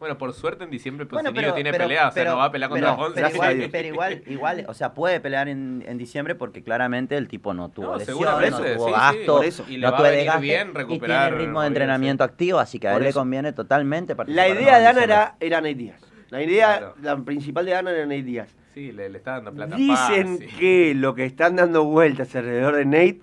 Bueno, por suerte en diciembre Bueno, Poncinibio tiene pelea, o sea, no va a pelear contra pero- Ponce. pero igual, pero [laughs] igual, igual, o sea, puede pelear en, en diciembre porque claramente el tipo no tuvo No, lesión, seguramente, no tuvo sí, gasto, por eso. Y le no va a tuvo venir desgaste bien y recuperar tiene ritmo de entrenamiento activo, así que a él le conviene totalmente La participar en idea de Dana diciembre. era, era Nate Díaz. La idea, Claro. la principal de Dana era Nate Díaz. Sí, le, le está dando plata Dicen que lo que están dando vueltas alrededor de Nate,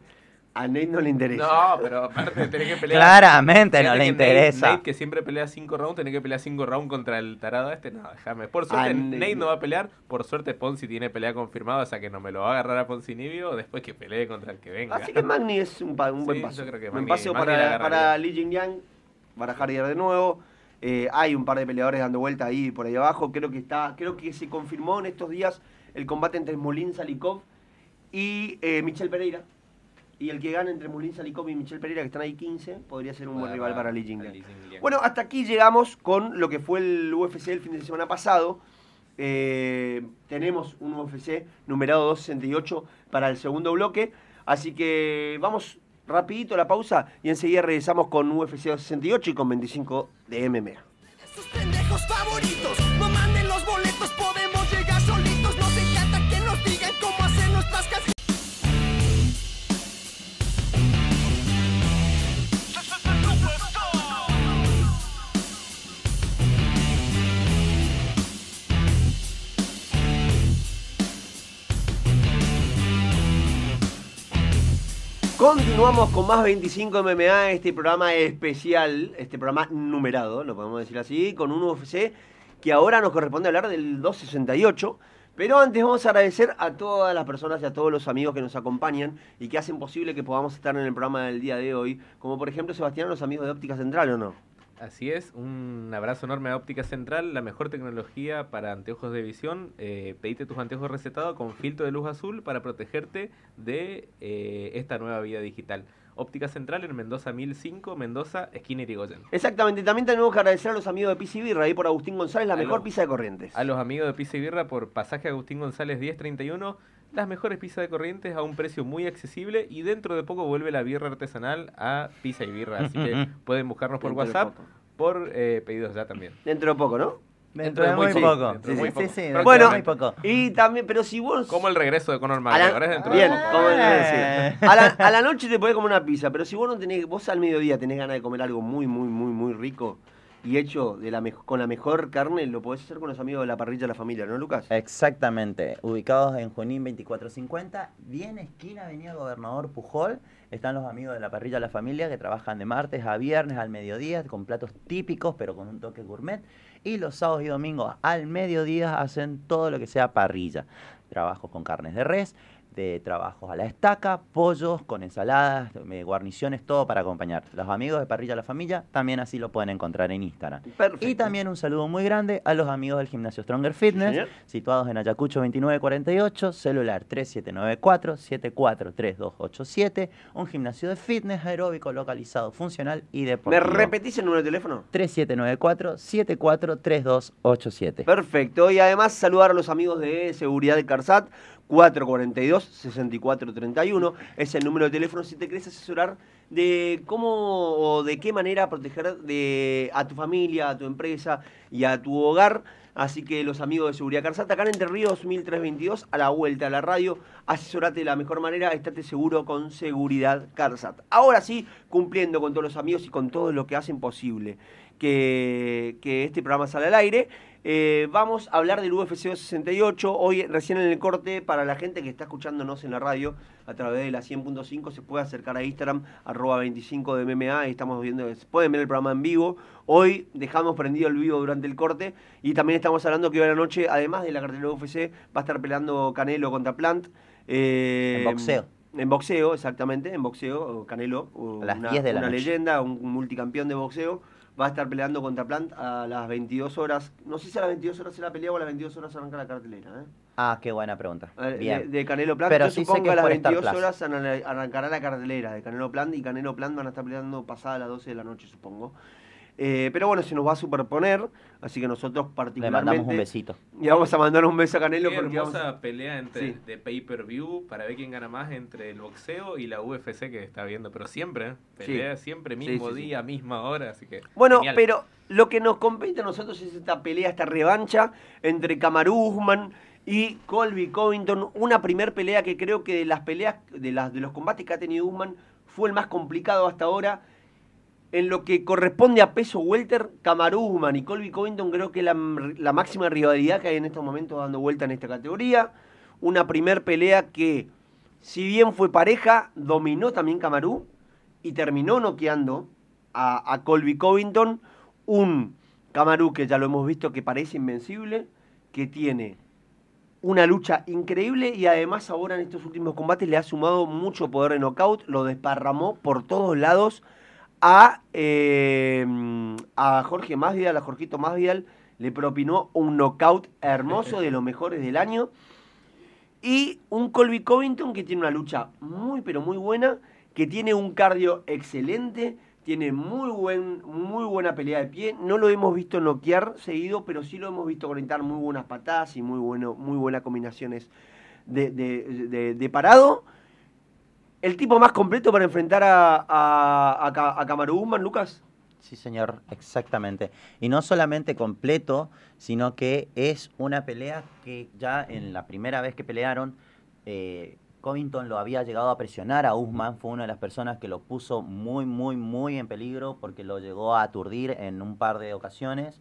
a Nate no le interesa. No, pero aparte tenés que pelear. Claramente no le que interesa. Nate, que siempre pelea 5 rounds, tenés que pelear 5 rounds contra el tarado este. No, déjame. Por suerte, Nate, Nate- no va a pelear. Por suerte, Ponzi tiene pelea confirmada, o sea que no me lo va a agarrar a Poncinibio después que pelee contra el que venga. Así que Magni es un, buen Sí, paso. yo creo que buen Magny- paso para, para Li Jingliang, para Hardier de nuevo. Eh, hay un par de peleadores dando vuelta ahí por ahí abajo. Creo que está, creo que se confirmó en estos días el combate entre Molin Salikov y eh, Michel Pereira. Y el que gane entre Molin Salikov y Michel Pereira, que están ahí 15, podría ser un buen rival para. Li Jingliang. Bueno, hasta aquí llegamos con lo que fue el UFC el fin de semana pasado. Eh, tenemos un UFC numerado 268 para el segundo bloque. Así que vamos rapidito a la pausa y enseguida regresamos con UFC 268 y con 25 de MMA. Sus pendejos favoritos, Continuamos con más 25 MMA, este programa especial, este programa numerado, lo podemos decir así, con un UFC que ahora nos corresponde hablar del 268. Pero antes vamos a agradecer a todas las personas y a todos los amigos que nos acompañan y que hacen posible que podamos estar en el programa del día de hoy, como por ejemplo Sebastián, los amigos de Óptica Central, ¿o no? Así es, un abrazo enorme a Óptica Central, la mejor tecnología para anteojos de visión. Eh, pedite tus anteojos recetados con filtro de luz azul para protegerte de eh, esta nueva vida digital. Óptica Central en Mendoza 1005, Mendoza, esquina Irigoyen. Exactamente, también tenemos que agradecer a los amigos de Pizza y Birra, ahí por Agustín González, la mejor pizza de Corrientes. A los amigos de Pizza y Birra por pasaje Agustín González 1031, las mejores pizzas de Corrientes a un precio muy accesible y dentro de poco vuelve la birra artesanal a Pizza y Birra, así que [laughs] pueden buscarnos por Dentro WhatsApp, por eh, pedidos ya también. Dentro de poco, ¿no? Dentro de muy poco, poco. dentro de Sí, muy sí, poco. sí, bueno, de muy poco. Y también, pero si vos... Como el regreso de Conor McGregor, la, es dentro bien, de poco. Eh. decía. A la, a la noche te podés comer una pizza, pero si vos no tenés, vos al mediodía tenés ganas de comer algo muy, muy, muy, muy rico y hecho de con la mejor carne, lo podés hacer con los amigos de la parrilla de la familia, ¿no, Lucas? Exactamente, ubicados en Junín 2450, bien esquina Avenida Gobernador Pujol, están los amigos de la parrilla La Familia que trabajan de martes a viernes al mediodía con platos típicos pero con un toque gourmet y los sábados y domingos al mediodía hacen todo lo que sea parrilla, trabajos con carnes de res, de trabajos a la estaca, pollos con ensaladas, eh, guarniciones, todo para acompañar. Los amigos de Parrilla La Familia también así lo pueden encontrar en Instagram. Perfecto. Y también un saludo muy grande a los amigos del gimnasio Stronger Fitness, situados en Ayacucho 2948, celular 3794-743287, un gimnasio de fitness aeróbico localizado, funcional y ¿Me deportivo. repetís el número de teléfono? 3794-743287. Perfecto. Y además saludar a los amigos de Seguridad de Carsat, 442-6431. Es el número de teléfono si te querés asesorar de cómo o de qué manera proteger de, a tu familia, a tu empresa y a tu hogar. Así que los amigos de Seguridad Carsat, acá en Entre Ríos 1322, a la vuelta a la radio, asesorate de la mejor manera, estate seguro con Seguridad Carsat. Ahora sí, cumpliendo con todos los amigos y con todo lo que hacen posible que, que este programa sale al aire. Eh, vamos a hablar del UFC 268. Hoy, recién en el corte, para la gente que está escuchándonos en la radio a través de la 100.5, se puede acercar a Instagram, arroba 25 de MMA. y Estamos viendo, pueden ver el programa en vivo. Hoy dejamos prendido el vivo durante el corte. Y también estamos hablando que hoy a la noche, además de la cartelera UFC, va a estar peleando Canelo contra Plant. Eh, En boxeo. En boxeo, exactamente, en boxeo, Canelo, A las una, 10 de la una noche. leyenda, un multicampeón de boxeo, va a estar peleando contra Plant a las 22 horas. No sé si a las 22 horas será pelea o a las 22 horas arranca la cartelera. ¿eh? Ah, qué buena pregunta. De, Bien. de Canelo Plant, Pero yo sí sé supongo que que a las por Star 22 Plus. horas arran- arrancará la cartelera de Canelo Plant y Canelo Plant van a estar peleando pasada las 12 de la noche, supongo. Eh, pero bueno, se nos va a superponer, así que nosotros Le particularmente... mandamos un besito. Y vamos a mandar un beso a Canelo Qué porque vamos hermosa a- pelea entre Sí. de pay-per-view para ver quién gana más entre el boxeo y la UFC que está viendo. Pero siempre, ¿eh? pelea siempre, mismo sí, sí. día, misma hora. Así que. Bueno, genial. pero lo que nos compete a nosotros es esta pelea, esta revancha entre Kamaru Usman y Colby Covington. Una primer pelea que creo que de las peleas, de, las, de los combates que ha tenido Usman, fue el más complicado hasta ahora. En lo que corresponde a peso welter, Kamaru Usman y Colby Covington creo que la, la máxima rivalidad que hay en estos momentos dando vuelta en esta categoría. Una primer pelea que, si bien fue pareja, dominó también Kamaru y terminó noqueando a, a Colby Covington. Un Kamaru que ya lo hemos visto que parece invencible, que tiene una lucha increíble y además ahora en estos últimos combates le ha sumado mucho poder de knockout, lo desparramó por todos lados a, eh, a Jorge Masvidal, a Jorgito Masvidal, le propinó un knockout hermoso de los mejores del año. Y un Colby Covington que tiene una lucha muy pero muy buena, que tiene un cardio excelente, tiene muy, buen, muy buena pelea de pie. No lo hemos visto noquear seguido, pero sí lo hemos visto conectar muy buenas patadas y muy, bueno, muy buenas combinaciones de- de- de parado. El tipo más completo para enfrentar a, a, a, a Usman, Lucas. Sí, señor, exactamente. Y no solamente completo, sino que es una pelea que ya en la primera vez que pelearon, eh, Covington lo había llegado a presionar a Usman, fue una de las personas que lo puso muy, muy, muy en peligro porque lo llegó a aturdir en un par de ocasiones.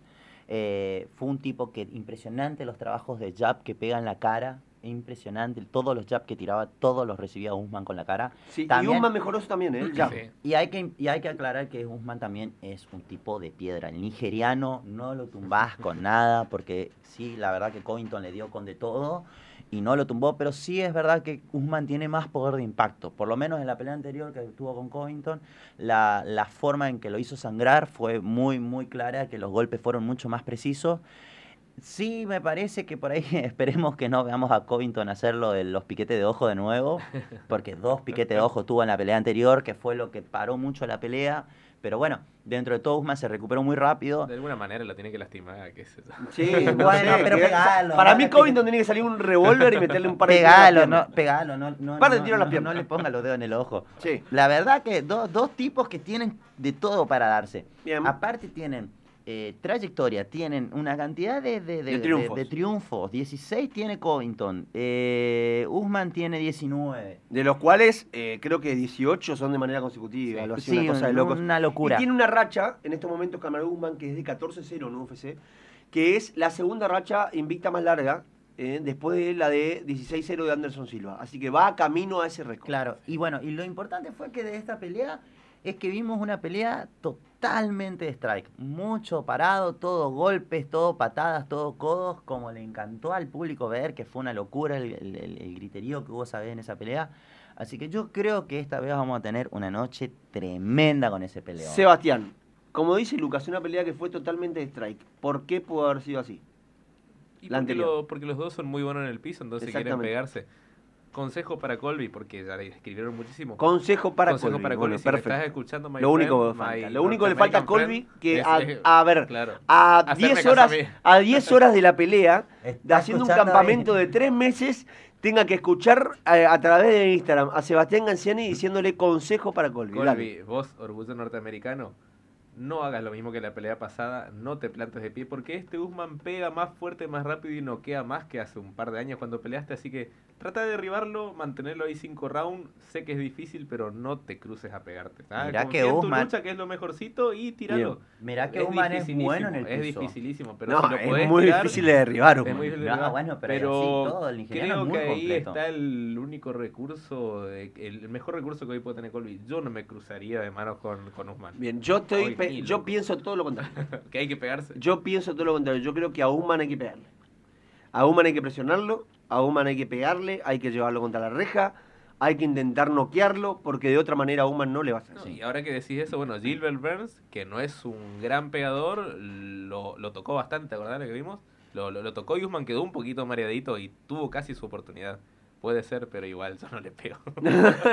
Eh, fue un tipo que impresionante los trabajos de jab que pega en la cara, impresionante, todos los jab que tiraba, todos los recibía Usman con la cara. Sí, y Usman mejoró eso también, ¿eh? Ya. Sí. y hay, que, y hay que aclarar que Usman también es un tipo de piedra. El nigeriano no lo tumbás con nada, porque sí, la verdad que Covington le dio con de todo y no lo tumbó, pero sí es verdad que Usman tiene más poder de impacto. Por lo menos en la pelea anterior que tuvo con Covington, la, la forma en que lo hizo sangrar fue muy, muy clara, que los golpes fueron mucho más precisos. Sí, me parece que por ahí [laughs] esperemos que no veamos a Covington hacerlo de los piquetes de ojo de nuevo, [laughs] porque dos piquetes de ojo tuvo en la pelea anterior, que fue lo que paró mucho la pelea. Pero bueno, dentro de todo Usman se recuperó muy rápido. De alguna manera la tiene que lastimar, qué yo. Sí, [laughs] no Bueno, pero que- pegalo, Para mí Covington tiene que salir un revólver y meterle un par de tiros en la Pegalo, no, pegalo, no, no, Par de no, no- pierna. no le ponga los dedos en el ojo. Sí. La verdad que dos, dos tipos que tienen de todo para darse. Bien. Aparte tienen eh, trayectoria, tienen una cantidad de, de- de- De triunfos. de- de triunfos. 16 tiene Covington, eh, Usman tiene 19. De los cuales eh, creo que 18 son de manera consecutiva. Sí. así, Sí, una cosa de locos. una locura. Y tiene una racha en estos momentos Kamaru Usman que es de 14-0 en UFC, que es la segunda racha invicta más larga eh, después de la de 16-0 de Anderson Silva. Así que va camino a ese récord. Claro, y bueno, y lo importante fue que de esta pelea es que vimos una pelea totalmente de strike. Mucho parado, todo golpes, todo patadas, todo codos, como le encantó al público ver, que fue una locura el, el- el- griterío que hubo esa vez en esa pelea. Así que yo creo que esta vez vamos a tener una noche tremenda con ese peleón. Sebastián, como dice Lucas, una pelea que fue totalmente de strike. ¿Por qué pudo haber sido así? Y La porque, anterior. lo- porque los dos son muy buenos en el piso, entonces quieren pegarse. Consejo para Colby, porque ya le escribieron muchísimo. Consejo para Consejo Colby. para Bueno, Colby, si me perfecto. estás escuchando, my Lo único friend, que falta. my Lo único que le falta a Colby que es- a, a ver, claro. a Hacerme 10 caso horas, a a 10 horas de la pelea, haciendo un campamento de 3 meses, tenga que escuchar eh, a través de Instagram a Sebastián Ganciani diciéndole consejo para Colby. Dale. Colby, vos, orgullo norteamericano, no hagas lo mismo que la pelea pasada, no te plantes de pie, porque este Usman pega más fuerte, más rápido y noquea más que hace un par de años cuando peleaste, así que trata de derribarlo, mantenerlo ahí cinco rounds, sé que es difícil, pero no te cruces a pegarte. Mirá Confía que lucha, que es lo mejorcito, y tiralo. Mirá que Usman es bueno en el Es piso. dificilísimo, pero No, si lo es podés muy tirar, difícil de derribar. es muy difícil de No, derribar. bueno, pero pero así todo, el nigeriano creo es muy que ahí completo. está el único recurso, de- el mejor recurso que hoy puede tener Colby. Yo no me cruzaría de manos con, con Usman. Bien, yo, estoy, Hoy pe- yo pienso todo lo contrario. [laughs] que hay que pegarse. Yo pienso todo lo contrario. Yo creo que a Usman hay que pegarle. A Usman hay que presionarlo, a Usman hay que pegarle, hay que llevarlo contra la reja, hay que intentar noquearlo, porque de otra manera a Usman no le va a hacer. No, y ahora que decís eso, bueno, Gilbert Burns, que no es un gran pegador, lo, lo tocó bastante, ¿te acordás lo que vimos? Lo, lo, lo tocó y Usman quedó un poquito mareadito y tuvo casi su oportunidad. Puede ser, pero igual yo [laughs] no le pego.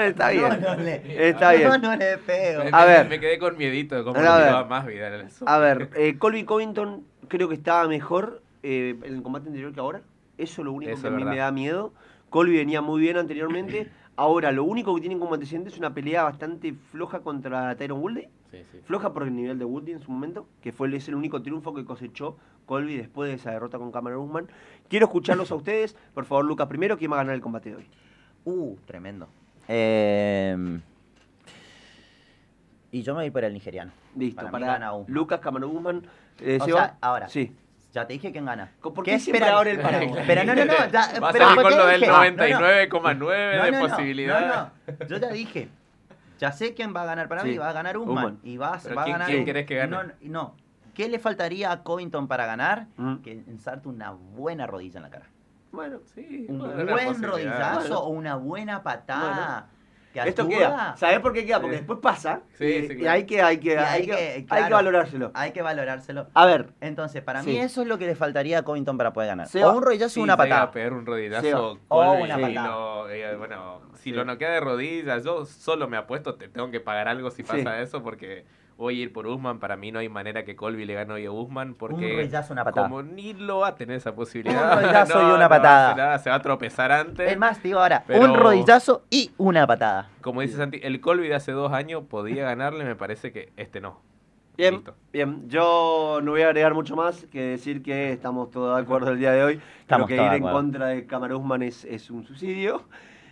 Está bien. No, no le, Está bien. No, no le pego. Me, A me- ver. me quedé con miedito de cómo A le ver. tiraba más vida. A ver, [laughs] eh, Colby Covington creo que estaba mejor eh, en el combate anterior que ahora. Eso es lo único Eso que a mí me da miedo. Colby venía muy bien anteriormente. Ahora, lo único que tienen como antecedente es una pelea bastante floja contra Tyron Woodley. Sí, sí. Floja por el nivel de Woodley en su momento, que fue el- es el único triunfo que cosechó Colby después de esa derrota con Cameron Usman. Quiero escucharlos a ustedes. Por favor, Lucas, primero, ¿quién va a ganar el combate de hoy? Uh, tremendo. Eh, y yo me voy por el nigeriano. Listo, Para gana. Lucas, Cameron Usman. Eh, O Seba. sea, ahora. Sí. Ya te dije quién gana. ¿Por qué esperan? abre el paraguas? Pero no, no, no. Ya, [laughs] Va a pero ¿por con lo del dije? No, no. 99,9 No, de no, no, posibilidad. No, no. Yo ya dije. Ya sé quién va a ganar para Sí, mí. Va a ganar Usman. Usman. Y va, va a ¿quién- ganar. quién querés que gane? No. ¿Qué le faltaría a Covington para ganar? Mm. Que ensarte una buena rodilla en la cara. Bueno, Sí, Un buen rodillazo Bueno. o una buena patada. Que Esto queda. ¿Sabés por qué queda? Porque Sí. después pasa. Sí, y, sí, y claro. hay que, hay que, Y hay hay que, que- hay que valorárselo. Hay que valorárselo. A ver, Entonces, para Sí. mí eso es lo que le faltaría a Covington para poder ganar. Seba. O un rodillazo Sí, o una patada. a pegar un rodillazo. Seba. O una y patada. lo- eh, bueno, si Sí. lo noquea de rodillas, yo solo me apuesto, te tengo que pagar algo si Sí. pasa eso, porque voy a ir por Usman. Para mí no hay manera que Colby le gane hoy a Usman, porque Un rodillazo, una patada. como ni lo va a tener esa posibilidad. Un [laughs] rodillazo y no, una no patada. hace nada, se va a tropezar antes. Es más, digo ahora, Pero- un rodillazo y una patada. Como dice Santi, el Colby de hace dos años podía ganarle, me parece que este no. bien, Listo. bien. Yo no voy a agregar mucho más que decir que estamos todos de acuerdo el día de hoy. Estamos Creo que ir en contra de Kamaru Usman es, es un suicidio.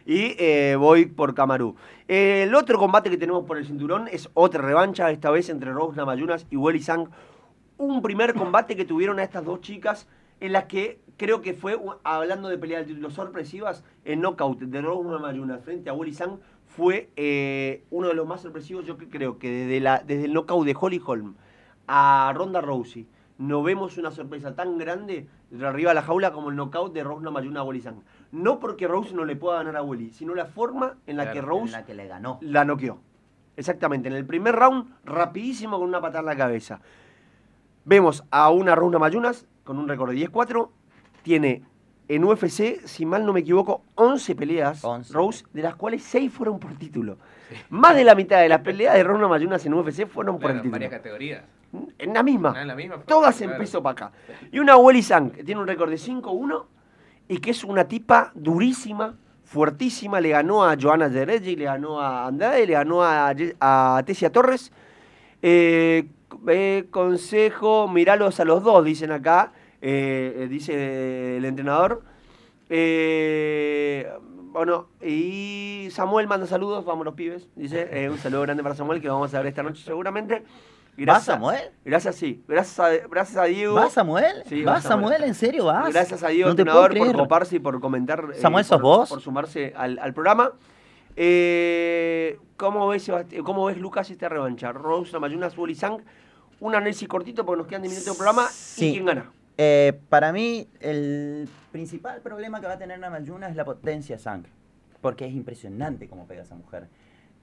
Y eh, voy por Kamaru. Eh, el otro combate que tenemos por el cinturón es otra revancha, esta vez entre Rose Namayunas y Welly Sang. Un primer combate que tuvieron a estas dos chicas en las que creo que fue, hablando de pelea del título sorpresivas, el knockout de Rose Namayunas frente a Welly Sang fue eh, uno de los más sorpresivos. Yo creo que desde, la, desde el knockout de Holly Holm a Ronda Rousey no vemos una sorpresa tan grande de arriba a la jaula como el knockout de Rose Namayuna a Welly Sang. No porque Rose no le pueda ganar a Welly, sino la forma en la que En Rose la que le ganó. la noqueó. Exactamente, en el primer round, rapidísimo con una patada en la cabeza. Vemos a una Rose Namayunas con un récord de 10-4. Tiene en UFC, si mal no me equivoco, 11 peleas, 11. Rose, de las cuales 6 fueron por título. Más de la mitad de las peleas de Rose Namayunas en UFC fueron por el en título. varias categorías. En la misma. En la misma. Todas en peso para acá. Y una Welly Sang, que tiene un récord de 5-1 y que es una tipa durísima, fuertísima. Le ganó a Joana Gereggi, le ganó a Andrade, le ganó a, a Tessia Torres. Eh, eh, consejo, miralos a los dos, dicen acá, eh, eh, dice el entrenador. Eh, bueno, y Samuel manda saludos, vamos los pibes, dice. un saludo grande para Samuel que vamos a ver esta noche seguramente. Y ¿Va gracias a- Samuel? Gracias, sí. Gracias a, gracias a Diego. ¿Va Samuel? Sí, ¿Va va Samuel. ¿En serio vas? Gracias a Diego, No entrenador, por coparse y por comentar. eh, Samuel, ¿sos por, vos? Por sumarse al, al programa. Eh, ¿cómo, ves, Sebasti- ¿Cómo ves, Lucas, esta revancha? Rose, Namayuna, Zully Sang. Un análisis cortito porque nos quedan 10 minutos de programa. Sí. ¿Y quién gana? Eh, para mí, el principal problema que va a tener Namayuna es la potencia de Sang. Porque es impresionante cómo pega esa mujer.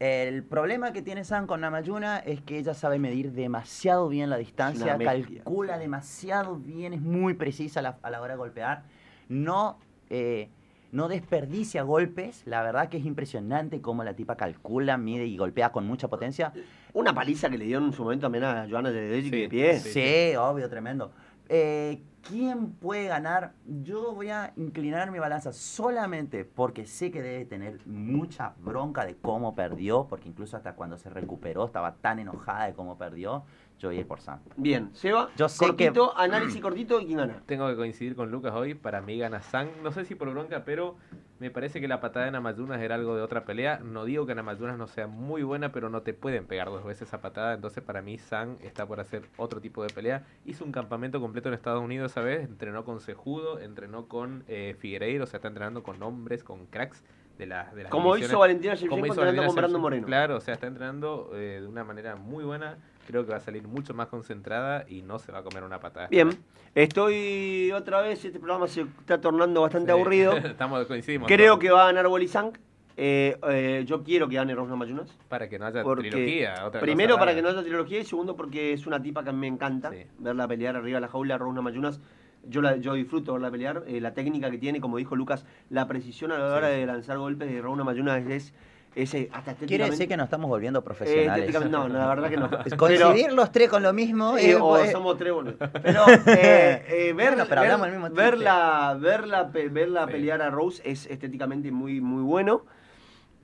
El problema que tiene Sang con Namayuna es que ella sabe medir demasiado bien la distancia, calcula demasiado bien, es muy precisa a la, a la hora de golpear. No, eh, no desperdicia golpes. La verdad que es impresionante cómo la tipa calcula, mide y golpea con mucha potencia. Una paliza que le dio en su momento también a Joana de Sí, de pie. sí. Sí, obvio, tremendo. Eh, ¿Quién puede ganar? Yo voy a inclinar mi balanza solamente porque sé que debe tener mucha bronca de cómo perdió, porque incluso hasta cuando se recuperó estaba tan enojada de cómo perdió. Yo voy a ir por Sam. Bien, Seba, Yo sé cortito, análisis cortito y quién gana. Tengo que coincidir con Lucas hoy. Para mí gana Sang. No sé si por bronca, pero me parece que la patada de Namayunas era algo de otra pelea. No digo que Namayunas no sea muy buena, pero no te pueden pegar dos veces esa patada. Entonces, para mí, Sang está por hacer otro tipo de pelea. Hizo un campamento completo en Estados Unidos esa vez. Entrenó con Sejudo, entrenó con eh, Figueiredo. O sea, está entrenando con hombres, con cracks de, la, de las Como hizo Valentina Como Shevchenko hizo entrenando Valentina con Brando. Moreno. Claro, o sea, está entrenando eh, de una manera muy buena. Creo que va a salir mucho más concentrada y no se va a comer una patada. Bien, estoy otra vez, este programa se está tornando bastante Sí. aburrido. [laughs] Estamos, coincidimos. Creo todos. que va a ganar Sang. Eh, eh, yo quiero que gane Rose Namajunas. Para que no haya Porque trilogía. Otra primero cosa para que no haya trilogía y segundo porque es una tipa que me encanta Sí. verla pelear arriba de la jaula, Rose Namajunas. Yo, la, yo disfruto verla pelear, eh, la técnica que tiene, como dijo Lucas, la precisión a la hora Sí, de lanzar golpes de Rose Namajunas es, es, eh, hasta Quiere estéticamente... decir que nos estamos volviendo eh, profesionales. estéticamente- no, no, la verdad que no. [laughs] Coincidir los tres con lo mismo. Eh, eh, o pues, somos tres boludos. [laughs] Pero eh, eh, ver, Bueno, pero ver- hablamos el mismo chiste. verla, verla, pe- verla pelear a Rose es estéticamente muy, muy bueno.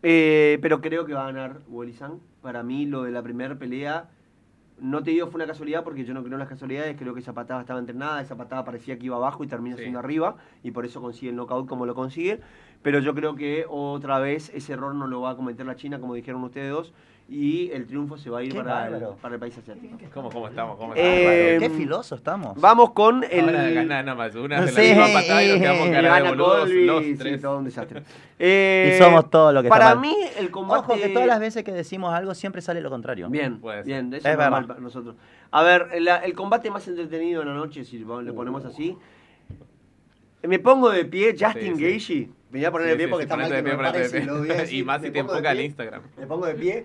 Eh, pero creo que va a ganar Wally-san. Para mí, lo de la primera pelea, no te digo fue una casualidad porque yo no creo en las casualidades. Creo que esa patada estaba entrenada, esa patada parecía que iba abajo y termina Sí. siendo arriba. Y por eso consigue el knockout como lo consigue. Pero yo creo que otra vez ese error no lo va a cometer la China, como dijeron ustedes dos. Y el triunfo se va a ir para el, para el país asiático. ¿Cómo, cómo estamos? ¿Cómo Eh? Qué filoso estamos. Vamos con el. Ahora gana Ana Mayuna de la Sí, misma patada y nos quedamos y cara de boludos Colby, los sí, tres. todo un desastre. [laughs] Eh, Y somos todo lo que está Para mal. mí, el combate. Ojo que todas las veces que decimos algo siempre sale lo contrario. Bien, Puede ser. bien, eso Es verdad. para nosotros. A ver, la- el combate más entretenido de la noche, si lo le ponemos así. Me pongo de pie, Justin Sí, sí. Gaethje. Me voy a poner Sí, de pie sí, porque sí, está mal que me [laughs] Y más si te enfoca el. Instagram. Me pongo de pie.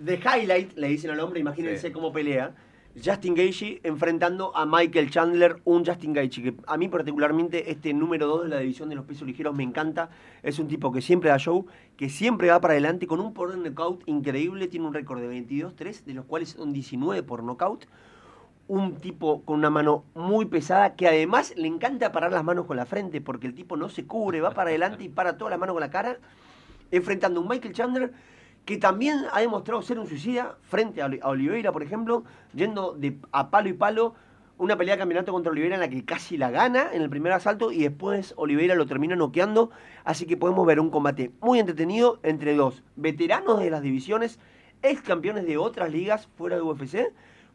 De highlight, le dicen al hombre, imagínense Sí. cómo pelea. Justin Gaethje enfrentando a Michael Chandler, un Justin Gaethje que a mí particularmente este número 2 de la división de los pesos ligeros me encanta. Es un tipo que siempre da show, que siempre va para adelante con un poder de knockout increíble, tiene un récord de 22-3, de los cuales son 19 por knockout. Un tipo con una mano muy pesada que además le encanta parar las manos con la frente porque el tipo no se cubre, va para adelante y para toda la mano con la cara, enfrentando a un Michael Chandler que también ha demostrado ser un suicida frente a Oli- a Oliveira, por ejemplo, yendo de a palo y palo una pelea de campeonato contra Oliveira en la que casi la gana en el primer asalto y después Oliveira lo termina noqueando, así que podemos ver un combate muy entretenido entre dos veteranos de las divisiones, ex campeones de otras ligas fuera de UFC,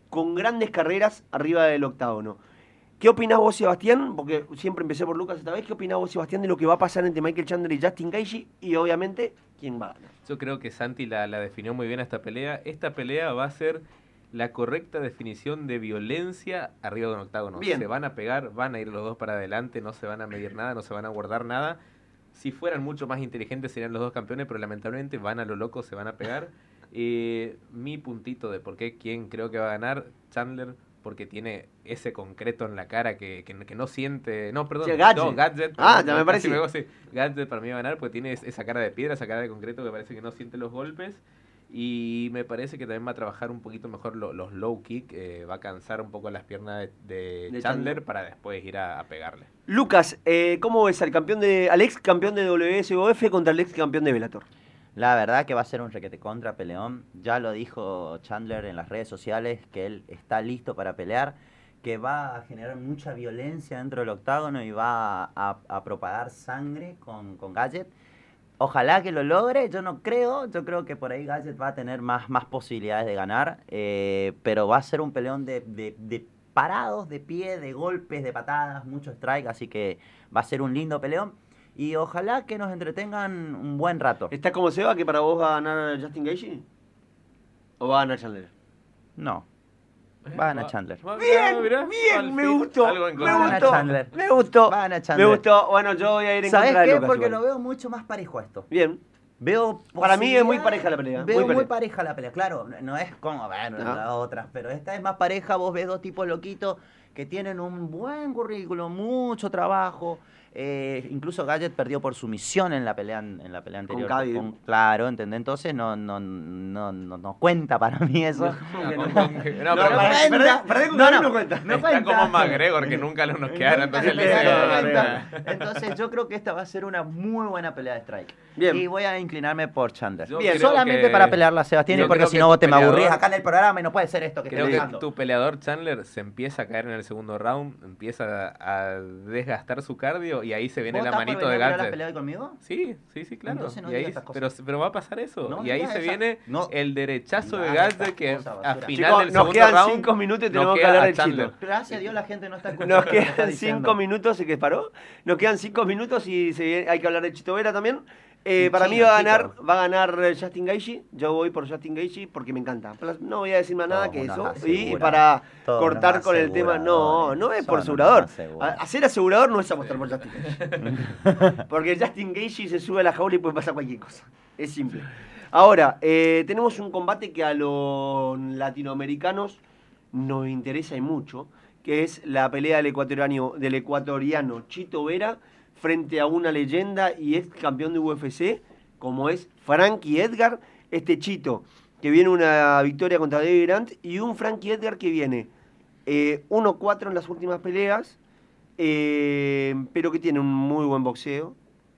con grandes carreras arriba del octágono. ¿Qué opinás vos, Sebastián? Porque siempre empecé por Lucas esta vez. ¿Qué opinás vos, Sebastián, de lo que va a pasar entre Michael Chandler y Justin Gaethje? Y obviamente, ¿quién va a ganar? Yo creo que Santi la, la definió muy bien esta pelea. Esta pelea va a ser la correcta definición de violencia arriba de un octágono. Bien. Se van a pegar, van a ir los dos para adelante, no se van a medir nada, no se van a guardar nada. Si fueran mucho más inteligentes serían los dos campeones, pero lamentablemente van a lo loco, se van a pegar. Eh, mi puntito de por qué quién creo que va a ganar, Chandler, porque tiene ese concreto en la cara que, que, que no siente. No, perdón. Sí, Gadget. No, Gadget. Ah, ya me parece. pegó, sí. Gadget para mí va a ganar porque tiene es- esa cara de piedra, esa cara de concreto que parece que no siente los golpes. Y me parece que también va a trabajar un poquito mejor lo- los low kick. eh, va a cansar un poco las piernas de, de De Chandler, Chandler. para después ir a, a pegarle. Lucas, eh, ¿cómo ves al campeón de, al ex campeón de WSOF contra el ex campeón de Bellator? La verdad que va a ser un requete contra peleón. Ya lo dijo Chandler en las redes sociales que él está listo para pelear, que va a generar mucha violencia dentro del octágono y va a, propagar sangre con, con Gadget. Ojalá que lo logre, yo no creo, yo creo que por ahí Gadget va a tener más, más posibilidades de ganar, eh, pero va a ser un peleón de, de- de parados, de pie, de golpes, de patadas, mucho strike, así que va a ser un lindo peleón y ojalá que nos entretengan un buen rato. ¿Estás como Seba que para vos va a ganar Justin Gaethje? ¿O va a ganar Chandler? No. Va a ganar Chandler. Va- Bien, mirá, bien, al me gustó, me Va a común. ganar gustó, Chandler. me gustó, Va a ganar me Chandler. gustó. Bueno, yo voy a ir en ¿Sabes contra de qué? Lucas Porque igual. lo veo mucho más parejo a esto. Bien, Veo Para mí es muy pareja la pelea, Veo muy muy, pareja. la pelea. Claro, no- no es como bueno, Ajá. las otras, pero esta es más pareja. Vos ves dos tipos loquitos que tienen un buen currículum, mucho trabajo. Eh, incluso Gadget perdió por sumisión en la pelea en, la pelea anterior. Khabib. claro, ¿entendés? Entonces no, no, no, no, no cuenta para mí eso. ¿Cómo que No, no? con no, No, pero- para- cuenta. con No, Khabib no. no cuenta. No Está cuenta. como McGregor, que nunca los noquearon, entonces él No dice... cuenta. "Ah, Entonces yo creo que esta va a ser una muy buena pelea de strike. Bien. Y voy a inclinarme por Chandler. Bien, Solamente que- para pelearla, Sebastián, yo porque si no vos te me aburrís acá en el programa y no puede ser esto que Creo estoy que tu peleador Chandler se empieza a caer en el segundo round, empieza a desgastar su cardio y ahí se viene ¿Vos la manito de venir a ver la Gadget. pelea hoy conmigo? Sí, sí, sí, claro. Entonces no y ahí, pero, cosas. pero va a pasar eso. No y ahí se esa- viene no. el derechazo No de estas que a final Chicos, del nos quedan round cinco minutos y tenemos que hablar del chino. Gracias a Dios la gente no está [laughs] escuchando. Nos quedan diciendo. cinco minutos y que paró. Nos quedan cinco minutos y se viene- hay que hablar de Chito Vera también. Eh, para mí va a ganar, va a ganar eh, Justin Gaethje. Yo voy por Justin Gaethje porque me encanta. No voy a decir más nada que eso. Y para cortar con el tema, no, no es por asegurador. Hacer asegurador no es apostar por Justin Gaethje. [laughs] porque Justin Gaethje se sube a la jaula y puede pasar cualquier cosa. Es simple. Ahora, eh, tenemos un combate que a los latinoamericanos nos interesa y mucho, que es la pelea del ecuatoriano, del ecuatoriano Chito Vera frente a una leyenda y ex campeón de UFC, como es Frankie Edgar, este Chito, que viene una victoria contra David Grant, y un Frankie Edgar que viene 1-4 eh, en las últimas peleas, eh, pero que tiene un muy buen boxeo,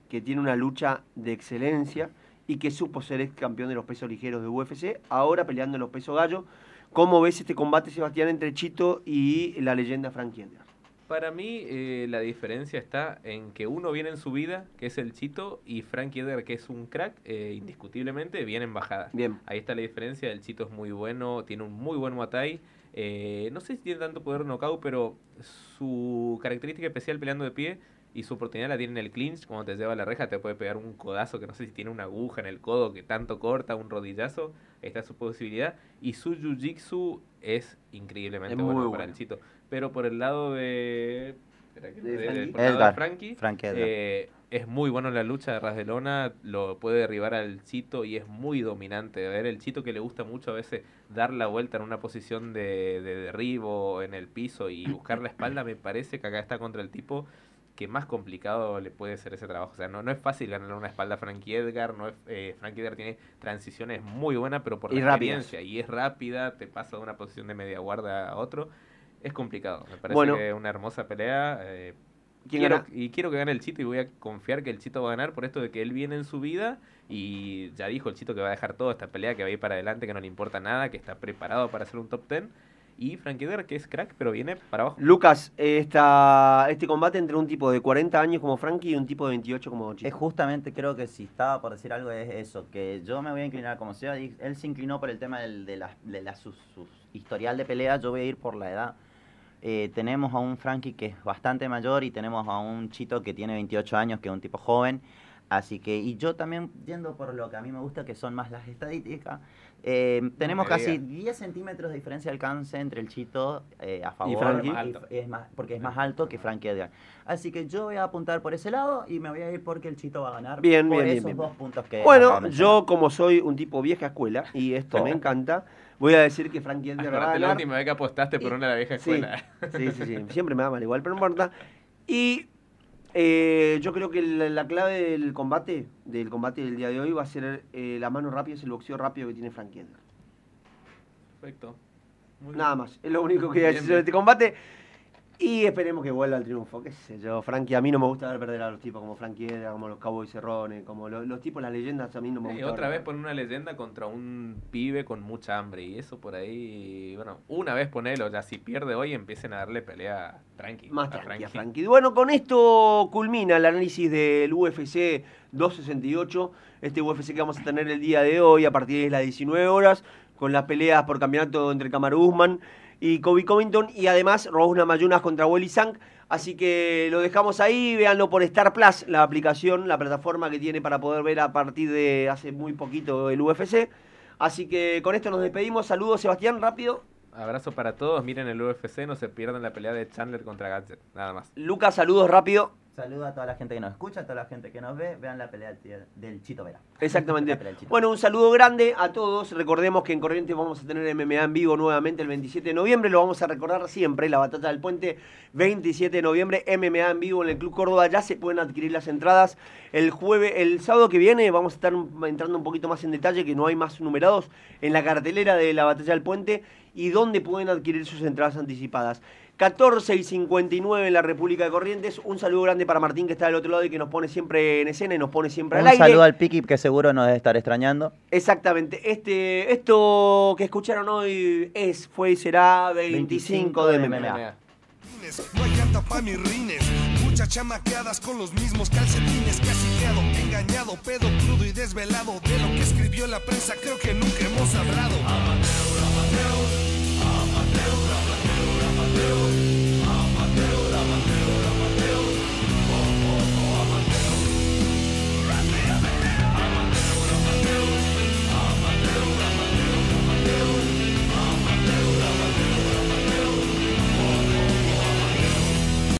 que tiene una lucha de excelencia y que supo ser ex campeón de los pesos ligeros de UFC, ahora peleando en los pesos gallo. ¿Cómo ves este combate, Sebastián, entre Chito y la leyenda Frankie Edgar? Para mí eh, la diferencia está en que uno viene en su vida, que es el Chito, y Frankie Edgar, que es un crack, eh, indiscutiblemente viene en bajada. Bien. Ahí está la diferencia, el Chito es muy bueno, tiene un muy buen Muay eh, no sé si tiene tanto poder knockout, pero su característica especial peleando de pie y su oportunidad la tiene en el clinch, cuando te lleva a la reja te puede pegar un codazo que no sé si tiene una aguja en el codo que tanto corta, un rodillazo, está su posibilidad. Y su jiu-jitsu es increíblemente bueno, para el Chito. Pero por el lado de. Frankie, eh, es muy bueno en la lucha de ras de lona, lo puede derribar al Chito y es muy dominante. A ver, el Chito que le gusta mucho a veces dar la vuelta en una posición de, de derribo en el piso y buscar la espalda, me parece que acá está contra el tipo que más complicado le puede ser ese trabajo. O sea, no, no es fácil ganar una espalda a Frankie Edgar. No es, eh, Frankie Edgar tiene transiciones muy buenas, pero por y la experiencia. Y es rápida, te pasa de una posición de media guarda a otro es complicado. Me parece que es una hermosa pelea. Eh, quiero, y quiero que gane el Chito y voy a confiar que el Chito va a ganar por esto de que él viene en su vida y ya dijo el Chito que va a dejar toda esta pelea, que va a ir para adelante, que no le importa nada, que está preparado para hacer un top 10. Y Frank Edgar, que es crack, pero viene para abajo. Lucas, esta, este combate entre un tipo de 40 años como Frankie y un tipo de 28 como Chito. Es justamente, creo que si estaba por decir algo, es eso, que yo me voy a inclinar como sea. Él se inclinó por el tema de, la, de la, su, historial de pelea, yo voy a ir por la edad eh, tenemos a un Frankie que es bastante mayor y tenemos a un Chito que tiene 28 años, que es un tipo joven. Así que, y yo también, yendo por lo que a mí me gusta, que son más las estadísticas, eh, tenemos casi 10 centímetros de diferencia de alcance entre el Chito eh, a favor, ¿Y es más, porque es más alto que Frankie Edgar. Así que yo voy a apuntar por ese lado y me voy a ir porque el Chito va a ganar bien, por bien, esos bien, dos puntos que... Bueno, yo como soy un tipo vieja escuela, y esto me [laughs] encanta, voy a decir que Frankie Edgar va a ganar. la última vez que apostaste por una de la vieja escuela. Sí, sí, sí, [laughs] siempre me da mal igual, pero no importa. Y eh, yo creo que la, clave del combate, del combate del día de hoy, va a ser eh, la mano rápida, es el boxeo rápido que tiene Frankie Edgar. Perfecto. Nada más, es lo único que voy a decir sobre este combate. Y esperemos que vuelva al triunfo, qué sé yo. Frankie, a mí no me gusta ver perder a los tipos como Frankie como los Cowboys Cerrones, como los, tipos, las leyendas, a mí no me gusta. Y otra vez poner una leyenda contra un pibe con mucha hambre. Y eso por ahí, bueno, una vez ponelo, ya si pierde hoy empiecen a darle pelea tranqui. Más tranqui a Frankie. Bueno, con esto culmina el análisis del UFC 268. Este UFC que vamos a tener el día de hoy a partir de las 19 horas, con las peleas por campeonato entre Kamaru Usman y Kobe Covington. Y además Rosna Mayunas contra Willy Sang. Así que lo dejamos ahí, véanlo por Star Plus, la aplicación, la plataforma que tiene para poder ver a partir de hace muy poquito el UFC. Así que con esto nos despedimos. Saludos, Sebastián, rápido. Abrazo para todos, miren el UFC, no se pierdan la pelea de Chandler contra Gadget, nada más. Lucas, saludos rápido. Saludos a toda la gente que nos escucha, a toda la gente que nos ve. Vean la pelea del Chito Vera. Exactamente. Bueno, un saludo grande a todos. Recordemos que en Corrientes vamos a tener MMA en vivo nuevamente el 27 de noviembre. Lo vamos a recordar siempre. La Batalla del Puente, 27 de noviembre. MMA en vivo en el Club Córdoba. Ya se pueden adquirir las entradas. El jueves, el sábado que viene vamos a estar entrando un poquito más en detalle, que no hay más numerados en la cartelera de la Batalla del Puente y dónde pueden adquirir sus entradas anticipadas. 14 y 59 en la República de Corrientes. Un saludo grande para Martín que está del otro lado y que nos pone siempre en escena y nos pone siempre al aire. Un saludo al Piqui que seguro nos debe estar extrañando. Exactamente. Este, esto que escucharon hoy es, fue y será 25, de MMA. No hay pa' mis rines, muchas chamaqueadas con los mismos calcetines Casi quedado engañado, pedo crudo y desvelado De lo que escribió la prensa creo que nunca hemos hablado will.